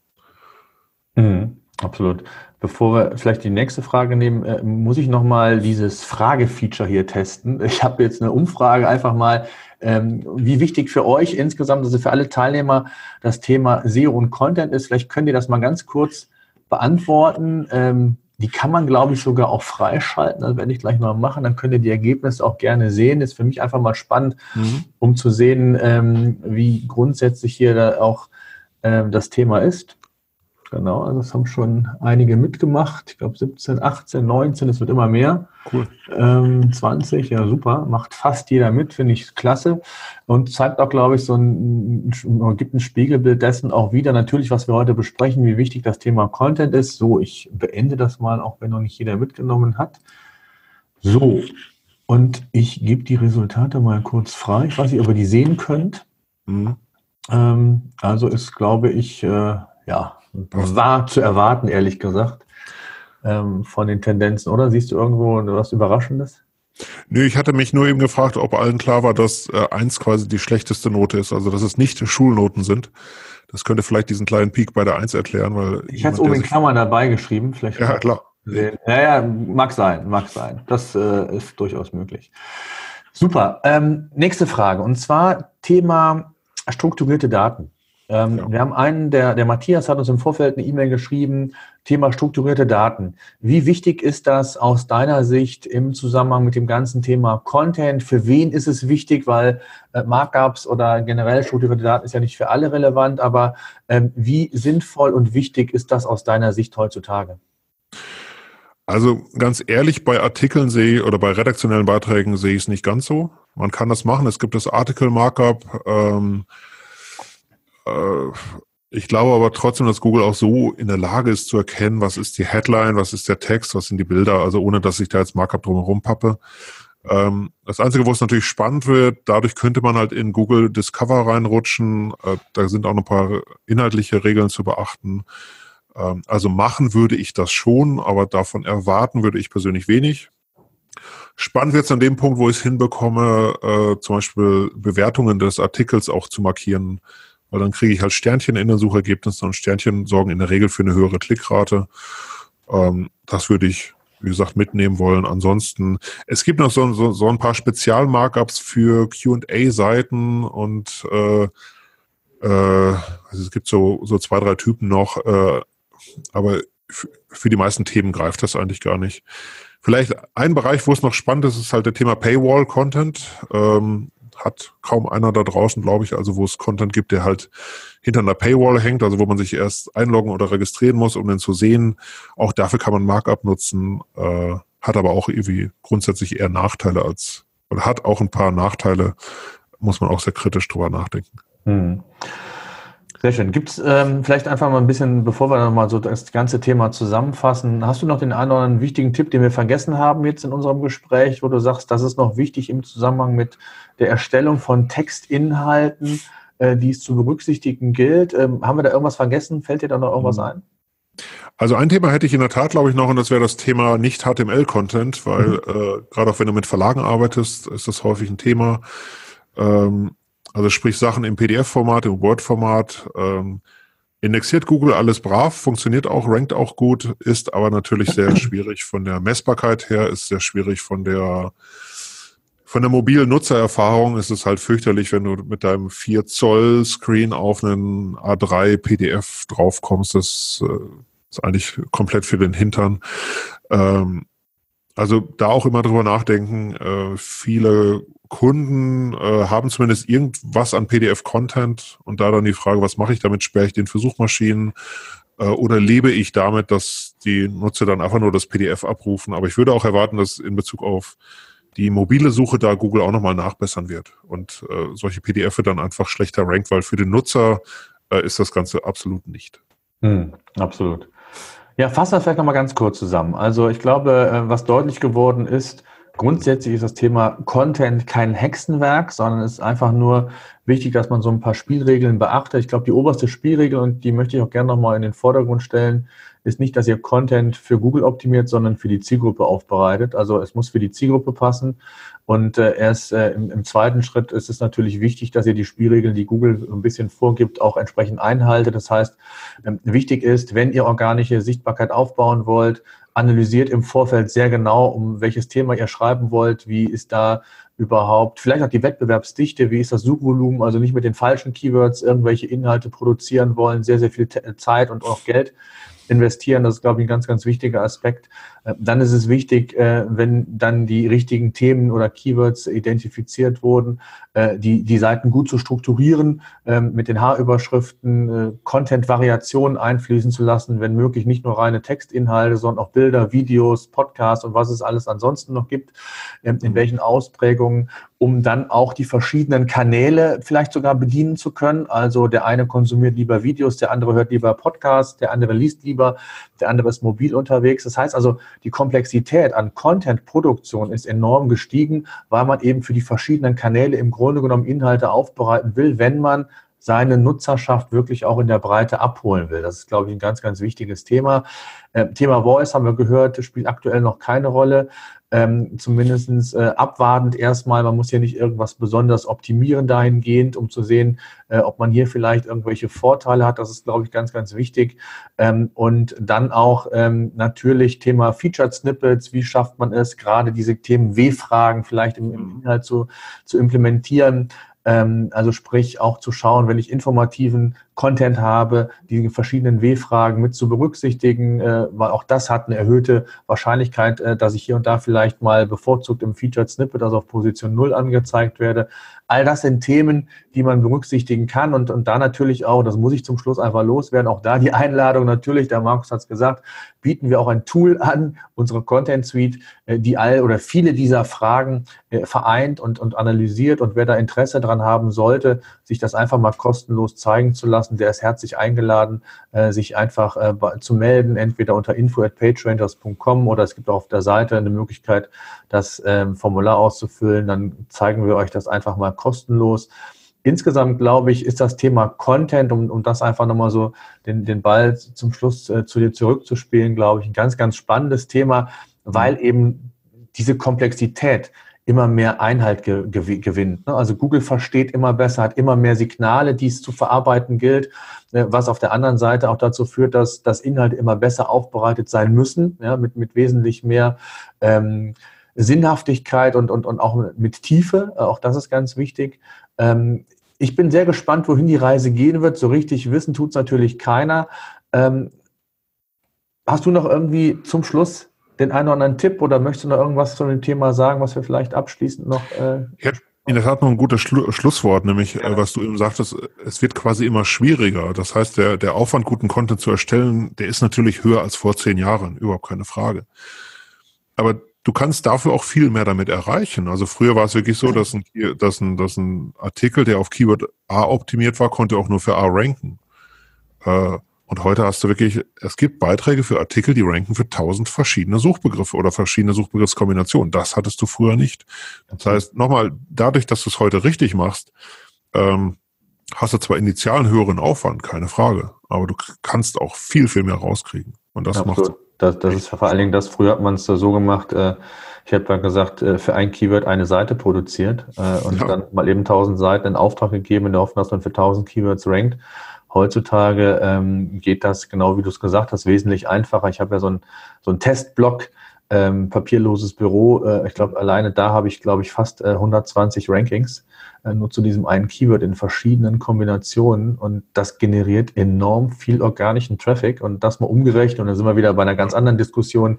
Mhm, absolut. Bevor wir vielleicht die nächste Frage nehmen, äh, muss ich nochmal dieses Fragefeature hier testen. Ich habe jetzt eine Umfrage einfach mal, ähm, wie wichtig für euch insgesamt, also für alle Teilnehmer, das Thema SEO und Content ist. Vielleicht könnt ihr das mal ganz kurz beantworten. Ähm, die kann man, glaube ich, sogar auch freischalten. Das werde ich gleich mal machen. Dann könnt ihr die Ergebnisse auch gerne sehen. Ist für mich einfach mal spannend, mhm. um zu sehen, ähm, wie grundsätzlich hier auch ähm, das Thema ist. Genau, also das haben schon einige mitgemacht. Ich glaube 17, 18, 19, es wird immer mehr. Cool. Ähm, 20, ja super, macht fast jeder mit, finde ich klasse. Und zeigt auch, glaube ich, so ein, gibt ein Spiegelbild dessen auch wieder, natürlich, was wir heute besprechen, wie wichtig das Thema Content ist. So, ich beende das mal, auch wenn noch nicht jeder mitgenommen hat. So, und ich gebe die Resultate mal kurz frei. Ich weiß nicht, ob ihr die sehen könnt. Mhm. Ähm, also ist, glaube ich, äh, ja, war zu erwarten, ehrlich gesagt, ähm, von den Tendenzen, oder? Siehst du irgendwo was Überraschendes? Nö, ich hatte mich nur eben gefragt, ob allen klar war, dass äh, eins quasi die schlechteste Note ist, also dass es nicht Schulnoten sind. Das könnte vielleicht diesen kleinen Peak bei der Eins erklären, weil. Ich hatte es oben in Klammern dabei geschrieben, vielleicht. Ja, klar. Sehen. Ja, ja, mag sein, mag sein. Das äh, ist durchaus möglich. Super. Ähm, nächste Frage und zwar Thema strukturierte Daten. Ähm, ja. Wir haben einen, der, der Matthias hat uns im Vorfeld eine E-Mail geschrieben, Thema strukturierte Daten. Wie wichtig ist das aus deiner Sicht im Zusammenhang mit dem ganzen Thema Content? Für wen ist es wichtig? Weil äh, Markups oder generell strukturierte Daten ist ja nicht für alle relevant, aber ähm, wie sinnvoll und wichtig ist das aus deiner Sicht heutzutage? Also ganz ehrlich, bei Artikeln sehe ich, oder bei redaktionellen Beiträgen sehe ich es nicht ganz so. Man kann das machen. Es gibt das Article Markup. Ähm, äh, ich glaube aber trotzdem, dass Google auch so in der Lage ist zu erkennen, was ist die Headline, was ist der Text, was sind die Bilder, also ohne dass ich da jetzt Markup drumherum pappe. Ähm, das Einzige, wo es natürlich spannend wird, dadurch könnte man halt in Google Discover reinrutschen. Äh, da sind auch noch ein paar inhaltliche Regeln zu beachten. Ähm, also machen würde ich das schon, aber davon erwarten würde ich persönlich wenig. Spannend wird es an dem Punkt, wo ich es hinbekomme, äh, zum Beispiel Bewertungen des Artikels auch zu markieren weil dann kriege ich halt Sternchen in den Suchergebnissen und Sternchen sorgen in der Regel für eine höhere Klickrate. Ähm, das würde ich, wie gesagt, mitnehmen wollen. Ansonsten, es gibt noch so, so, so ein paar Spezialmarkups für QA-Seiten und äh, äh, also es gibt so, so zwei, drei Typen noch, äh, aber für die meisten Themen greift das eigentlich gar nicht. Vielleicht ein Bereich, wo es noch spannend ist, ist halt der Thema Paywall-Content. Ähm, hat kaum einer da draußen, glaube ich, also wo es Content gibt, der halt hinter einer Paywall hängt, also wo man sich erst einloggen oder registrieren muss, um den zu sehen. Auch dafür kann man Markup nutzen, äh, hat aber auch irgendwie grundsätzlich eher Nachteile als, oder hat auch ein paar Nachteile, muss man auch sehr kritisch drüber nachdenken. Hm. Sehr schön. Gibt es ähm, vielleicht einfach mal ein bisschen, bevor wir nochmal so das ganze Thema zusammenfassen, hast du noch den einen oder anderen wichtigen Tipp, den wir vergessen haben jetzt in unserem Gespräch, wo du sagst, das ist noch wichtig im Zusammenhang mit der Erstellung von Textinhalten, äh, die es zu berücksichtigen gilt? Ähm, haben wir da irgendwas vergessen? Fällt dir da noch irgendwas mhm. ein? Also ein Thema hätte ich in der Tat, glaube ich, noch, und das wäre das Thema Nicht-HTML-Content, weil mhm. äh, gerade auch wenn du mit Verlagen arbeitest, ist das häufig ein Thema. Ähm, also sprich Sachen im PDF-Format, im Word-Format. Ähm, indexiert Google alles brav, funktioniert auch, rankt auch gut, ist aber natürlich sehr schwierig von der Messbarkeit her, ist sehr schwierig von der von der mobilen Nutzererfahrung ist es halt fürchterlich, wenn du mit deinem 4 Zoll Screen auf einen A3 PDF draufkommst. Das äh, ist eigentlich komplett für den Hintern. Ähm, also da auch immer drüber nachdenken. Äh, viele Kunden äh, haben zumindest irgendwas an PDF-Content und da dann die Frage, was mache ich damit? Sperre ich den für Suchmaschinen äh, oder lebe ich damit, dass die Nutzer dann einfach nur das PDF abrufen? Aber ich würde auch erwarten, dass in Bezug auf die mobile Suche da Google auch nochmal nachbessern wird und äh, solche PDF dann einfach schlechter rankt, weil für den Nutzer äh, ist das Ganze absolut nicht. Hm, absolut. Ja, fassen wir vielleicht nochmal ganz kurz zusammen. Also ich glaube, äh, was deutlich geworden ist, Grundsätzlich ist das Thema Content kein Hexenwerk, sondern es ist einfach nur wichtig, dass man so ein paar Spielregeln beachtet. Ich glaube, die oberste Spielregel, und die möchte ich auch gerne nochmal in den Vordergrund stellen, ist nicht, dass ihr Content für Google optimiert, sondern für die Zielgruppe aufbereitet. Also es muss für die Zielgruppe passen. Und äh, erst äh, im, im, zweiten Schritt ist es natürlich wichtig, dass ihr die Spielregeln, die Google ein bisschen vorgibt, auch entsprechend einhaltet. Das heißt, ähm, wichtig ist, wenn ihr organische Sichtbarkeit aufbauen wollt, analysiert im Vorfeld sehr genau, um welches Thema ihr schreiben wollt, wie ist da überhaupt, vielleicht auch die Wettbewerbsdichte, wie ist das Suchvolumen, also nicht mit den falschen Keywords irgendwelche Inhalte produzieren wollen, sehr, sehr viel Zeit und auch Geld investieren. Das ist, glaube ich, ein ganz, ganz wichtiger Aspekt. Äh, dann ist es wichtig, äh, wenn dann die richtigen Themen oder Keywords identifiziert wurden, äh, die, die Seiten gut zu strukturieren, ähm, mit den Haarüberschriften, Content-Variationen einfließen zu lassen, wenn möglich nicht nur reine Textinhalte, sondern auch Bilder, Videos, Podcasts und was es alles ansonsten noch gibt, ähm, in welchen Ausprägungen, um dann auch die verschiedenen Kanäle vielleicht sogar bedienen zu können. Also der eine konsumiert lieber Videos, der andere hört lieber Podcasts, der andere liest lieber, der andere ist mobil unterwegs. Das heißt also, die Komplexität an Content-Produktion ist enorm gestiegen, weil man eben für die verschiedenen Kanäle im Grunde genommen Inhalte aufbereiten will, wenn man seine Nutzerschaft wirklich auch in der Breite abholen will. Das ist, glaube ich, ein ganz, ganz wichtiges Thema. Äh, Thema Voice haben wir gehört, spielt aktuell noch keine Rolle ähm, zumindest äh, abwartend erstmal. Man muss hier nicht irgendwas besonders optimieren dahingehend, um zu sehen, äh, ob man hier vielleicht irgendwelche Vorteile hat. Das ist, glaube ich, ganz, ganz wichtig. Ähm, und dann auch ähm, natürlich Thema Featured Snippets. Wie schafft man es, gerade diese Themen W-Fragen vielleicht im, im Inhalt zu, zu implementieren? Ähm, also sprich auch zu schauen, wenn ich informativen Content habe, die verschiedenen W-Fragen mit zu berücksichtigen, äh, weil auch das hat eine erhöhte Wahrscheinlichkeit, äh, dass ich hier und da vielleicht mal bevorzugt im Featured Snippet, also auf Position 0 angezeigt werde. All das sind Themen, die man berücksichtigen kann und, und da natürlich auch, das muss ich zum Schluss einfach loswerden, auch da die Einladung natürlich, der Markus hat es gesagt, bieten wir auch ein Tool an, unsere Content Suite, äh, die all oder viele dieser Fragen vereint und, und analysiert und wer da Interesse dran haben sollte, sich das einfach mal kostenlos zeigen zu lassen, der ist herzlich eingeladen, äh, sich einfach zu melden, entweder unter info at pagerangers.com oder es gibt auch auf der Seite eine Möglichkeit, das ähm, Formular auszufüllen, dann zeigen wir euch das einfach mal kostenlos. Insgesamt glaube ich, ist das Thema Content, um, um das einfach nochmal so den, den Ball zum Schluss äh, zu dir zurückzuspielen, glaube ich, ein ganz, ganz spannendes Thema, weil eben diese Komplexität immer mehr Einhalt ge gewinnt. Ne? Also Google versteht immer besser, hat immer mehr Signale, die es zu verarbeiten gilt, äh, was auf der anderen Seite auch dazu führt, dass, dass Inhalte immer besser aufbereitet sein müssen, ja, mit, mit wesentlich mehr ähm, Sinnhaftigkeit und, und, und auch mit Tiefe. Auch das ist ganz wichtig. Ähm, ich bin sehr gespannt, wohin die Reise gehen wird. So richtig wissen tut es natürlich keiner. Ähm, hast du noch irgendwie zum Schluss den einen oder anderen Tipp oder möchtest du noch irgendwas zu dem Thema sagen, was wir vielleicht abschließend noch. Äh, ja, in der Tat noch ein gutes Schlu Schlusswort, nämlich ja. äh, was du eben sagtest, es wird quasi immer schwieriger. Das heißt, der, der Aufwand, guten Content zu erstellen, der ist natürlich höher als vor zehn Jahren, überhaupt keine Frage. Aber du kannst dafür auch viel mehr damit erreichen. Also früher war es wirklich so, dass ein, dass ein, dass ein Artikel, der auf Keyword A optimiert war, konnte auch nur für A ranken. Äh, und heute hast du wirklich, es gibt Beiträge für Artikel, die ranken für tausend verschiedene Suchbegriffe oder verschiedene Suchbegriffskombinationen. Das hattest du früher nicht. Das heißt, nochmal, dadurch, dass du es heute richtig machst, ähm, hast du zwar initial einen höheren Aufwand, keine Frage, aber du kannst auch viel, viel mehr rauskriegen. Und das macht das, das ist vor allen Dingen das, früher hat man es so gemacht, äh, ich hätte mal gesagt, äh, für ein Keyword eine Seite produziert äh, und ja. dann mal eben 1000 Seiten in Auftrag gegeben, in der Hoffnung, dass man für 1000 Keywords rankt. Heutzutage ähm, geht das, genau wie du es gesagt hast, wesentlich einfacher. Ich habe ja so einen so Testblock, ähm, papierloses Büro. Äh, ich glaube, alleine da habe ich, glaube ich, fast äh, 120 Rankings äh, nur zu diesem einen Keyword in verschiedenen Kombinationen und das generiert enorm viel organischen Traffic und das mal umgerechnet und dann sind wir wieder bei einer ganz anderen Diskussion,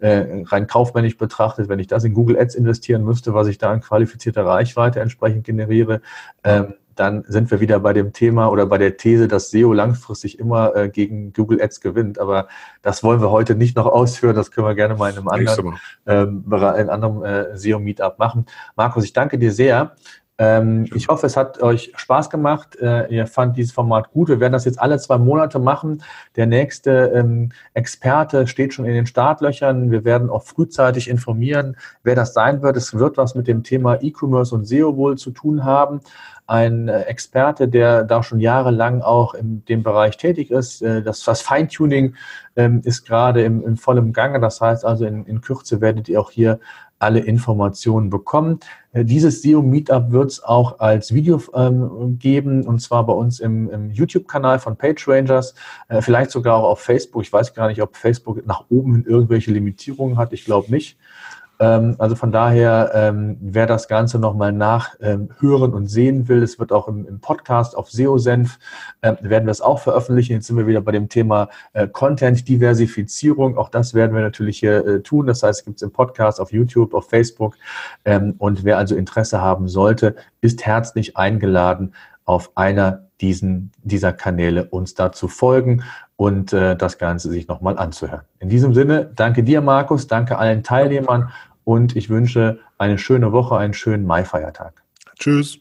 äh, rein kaufmännisch betrachtet, wenn ich das in Google Ads investieren müsste, was ich da an qualifizierter Reichweite entsprechend generiere, ähm, dann sind wir wieder bei dem Thema oder bei der These, dass SEO langfristig immer äh, gegen Google Ads gewinnt. Aber das wollen wir heute nicht noch ausführen. Das können wir gerne mal in einem anderen, ähm, in einem anderen äh, SEO-Meetup machen. Markus, ich danke dir sehr. Ähm, ich hoffe, es hat euch Spaß gemacht. Äh, ihr fand dieses Format gut. Wir werden das jetzt alle zwei Monate machen. Der nächste ähm, Experte steht schon in den Startlöchern. Wir werden auch frühzeitig informieren, wer das sein wird. Es wird was mit dem Thema E-Commerce und SEO wohl zu tun haben ein äh, Experte, der da schon jahrelang auch in dem Bereich tätig ist. Äh, das, das Feintuning ähm, ist gerade im, im vollen Gange. Das heißt also, in, in Kürze werdet ihr auch hier alle Informationen bekommen. Äh, dieses SEO Meetup wird es auch als Video ähm, geben und zwar bei uns im, im YouTube-Kanal von PageRangers, vielleicht sogar auch auf Facebook. Ich weiß gar nicht, ob Facebook nach oben irgendwelche Limitierungen hat. Ich glaube nicht. Ähm, also von daher, ähm, wer das Ganze nochmal nachhören ähm, und sehen will, es wird auch im, im Podcast auf SEO-Senf, äh, werden wir es auch veröffentlichen. Jetzt sind wir wieder bei dem Thema äh, Content-Diversifizierung. Auch das werden wir natürlich hier äh, tun. Das heißt, es gibt es im Podcast, auf YouTube, auf Facebook. Ähm, und wer also Interesse haben sollte, ist herzlich eingeladen, auf einer diesen, dieser Kanäle uns dazu folgen und äh, das Ganze sich nochmal anzuhören. In diesem Sinne, danke dir, Markus, danke allen Teilnehmern und ich wünsche eine schöne Woche, einen schönen Mai-Feiertag. Tschüss.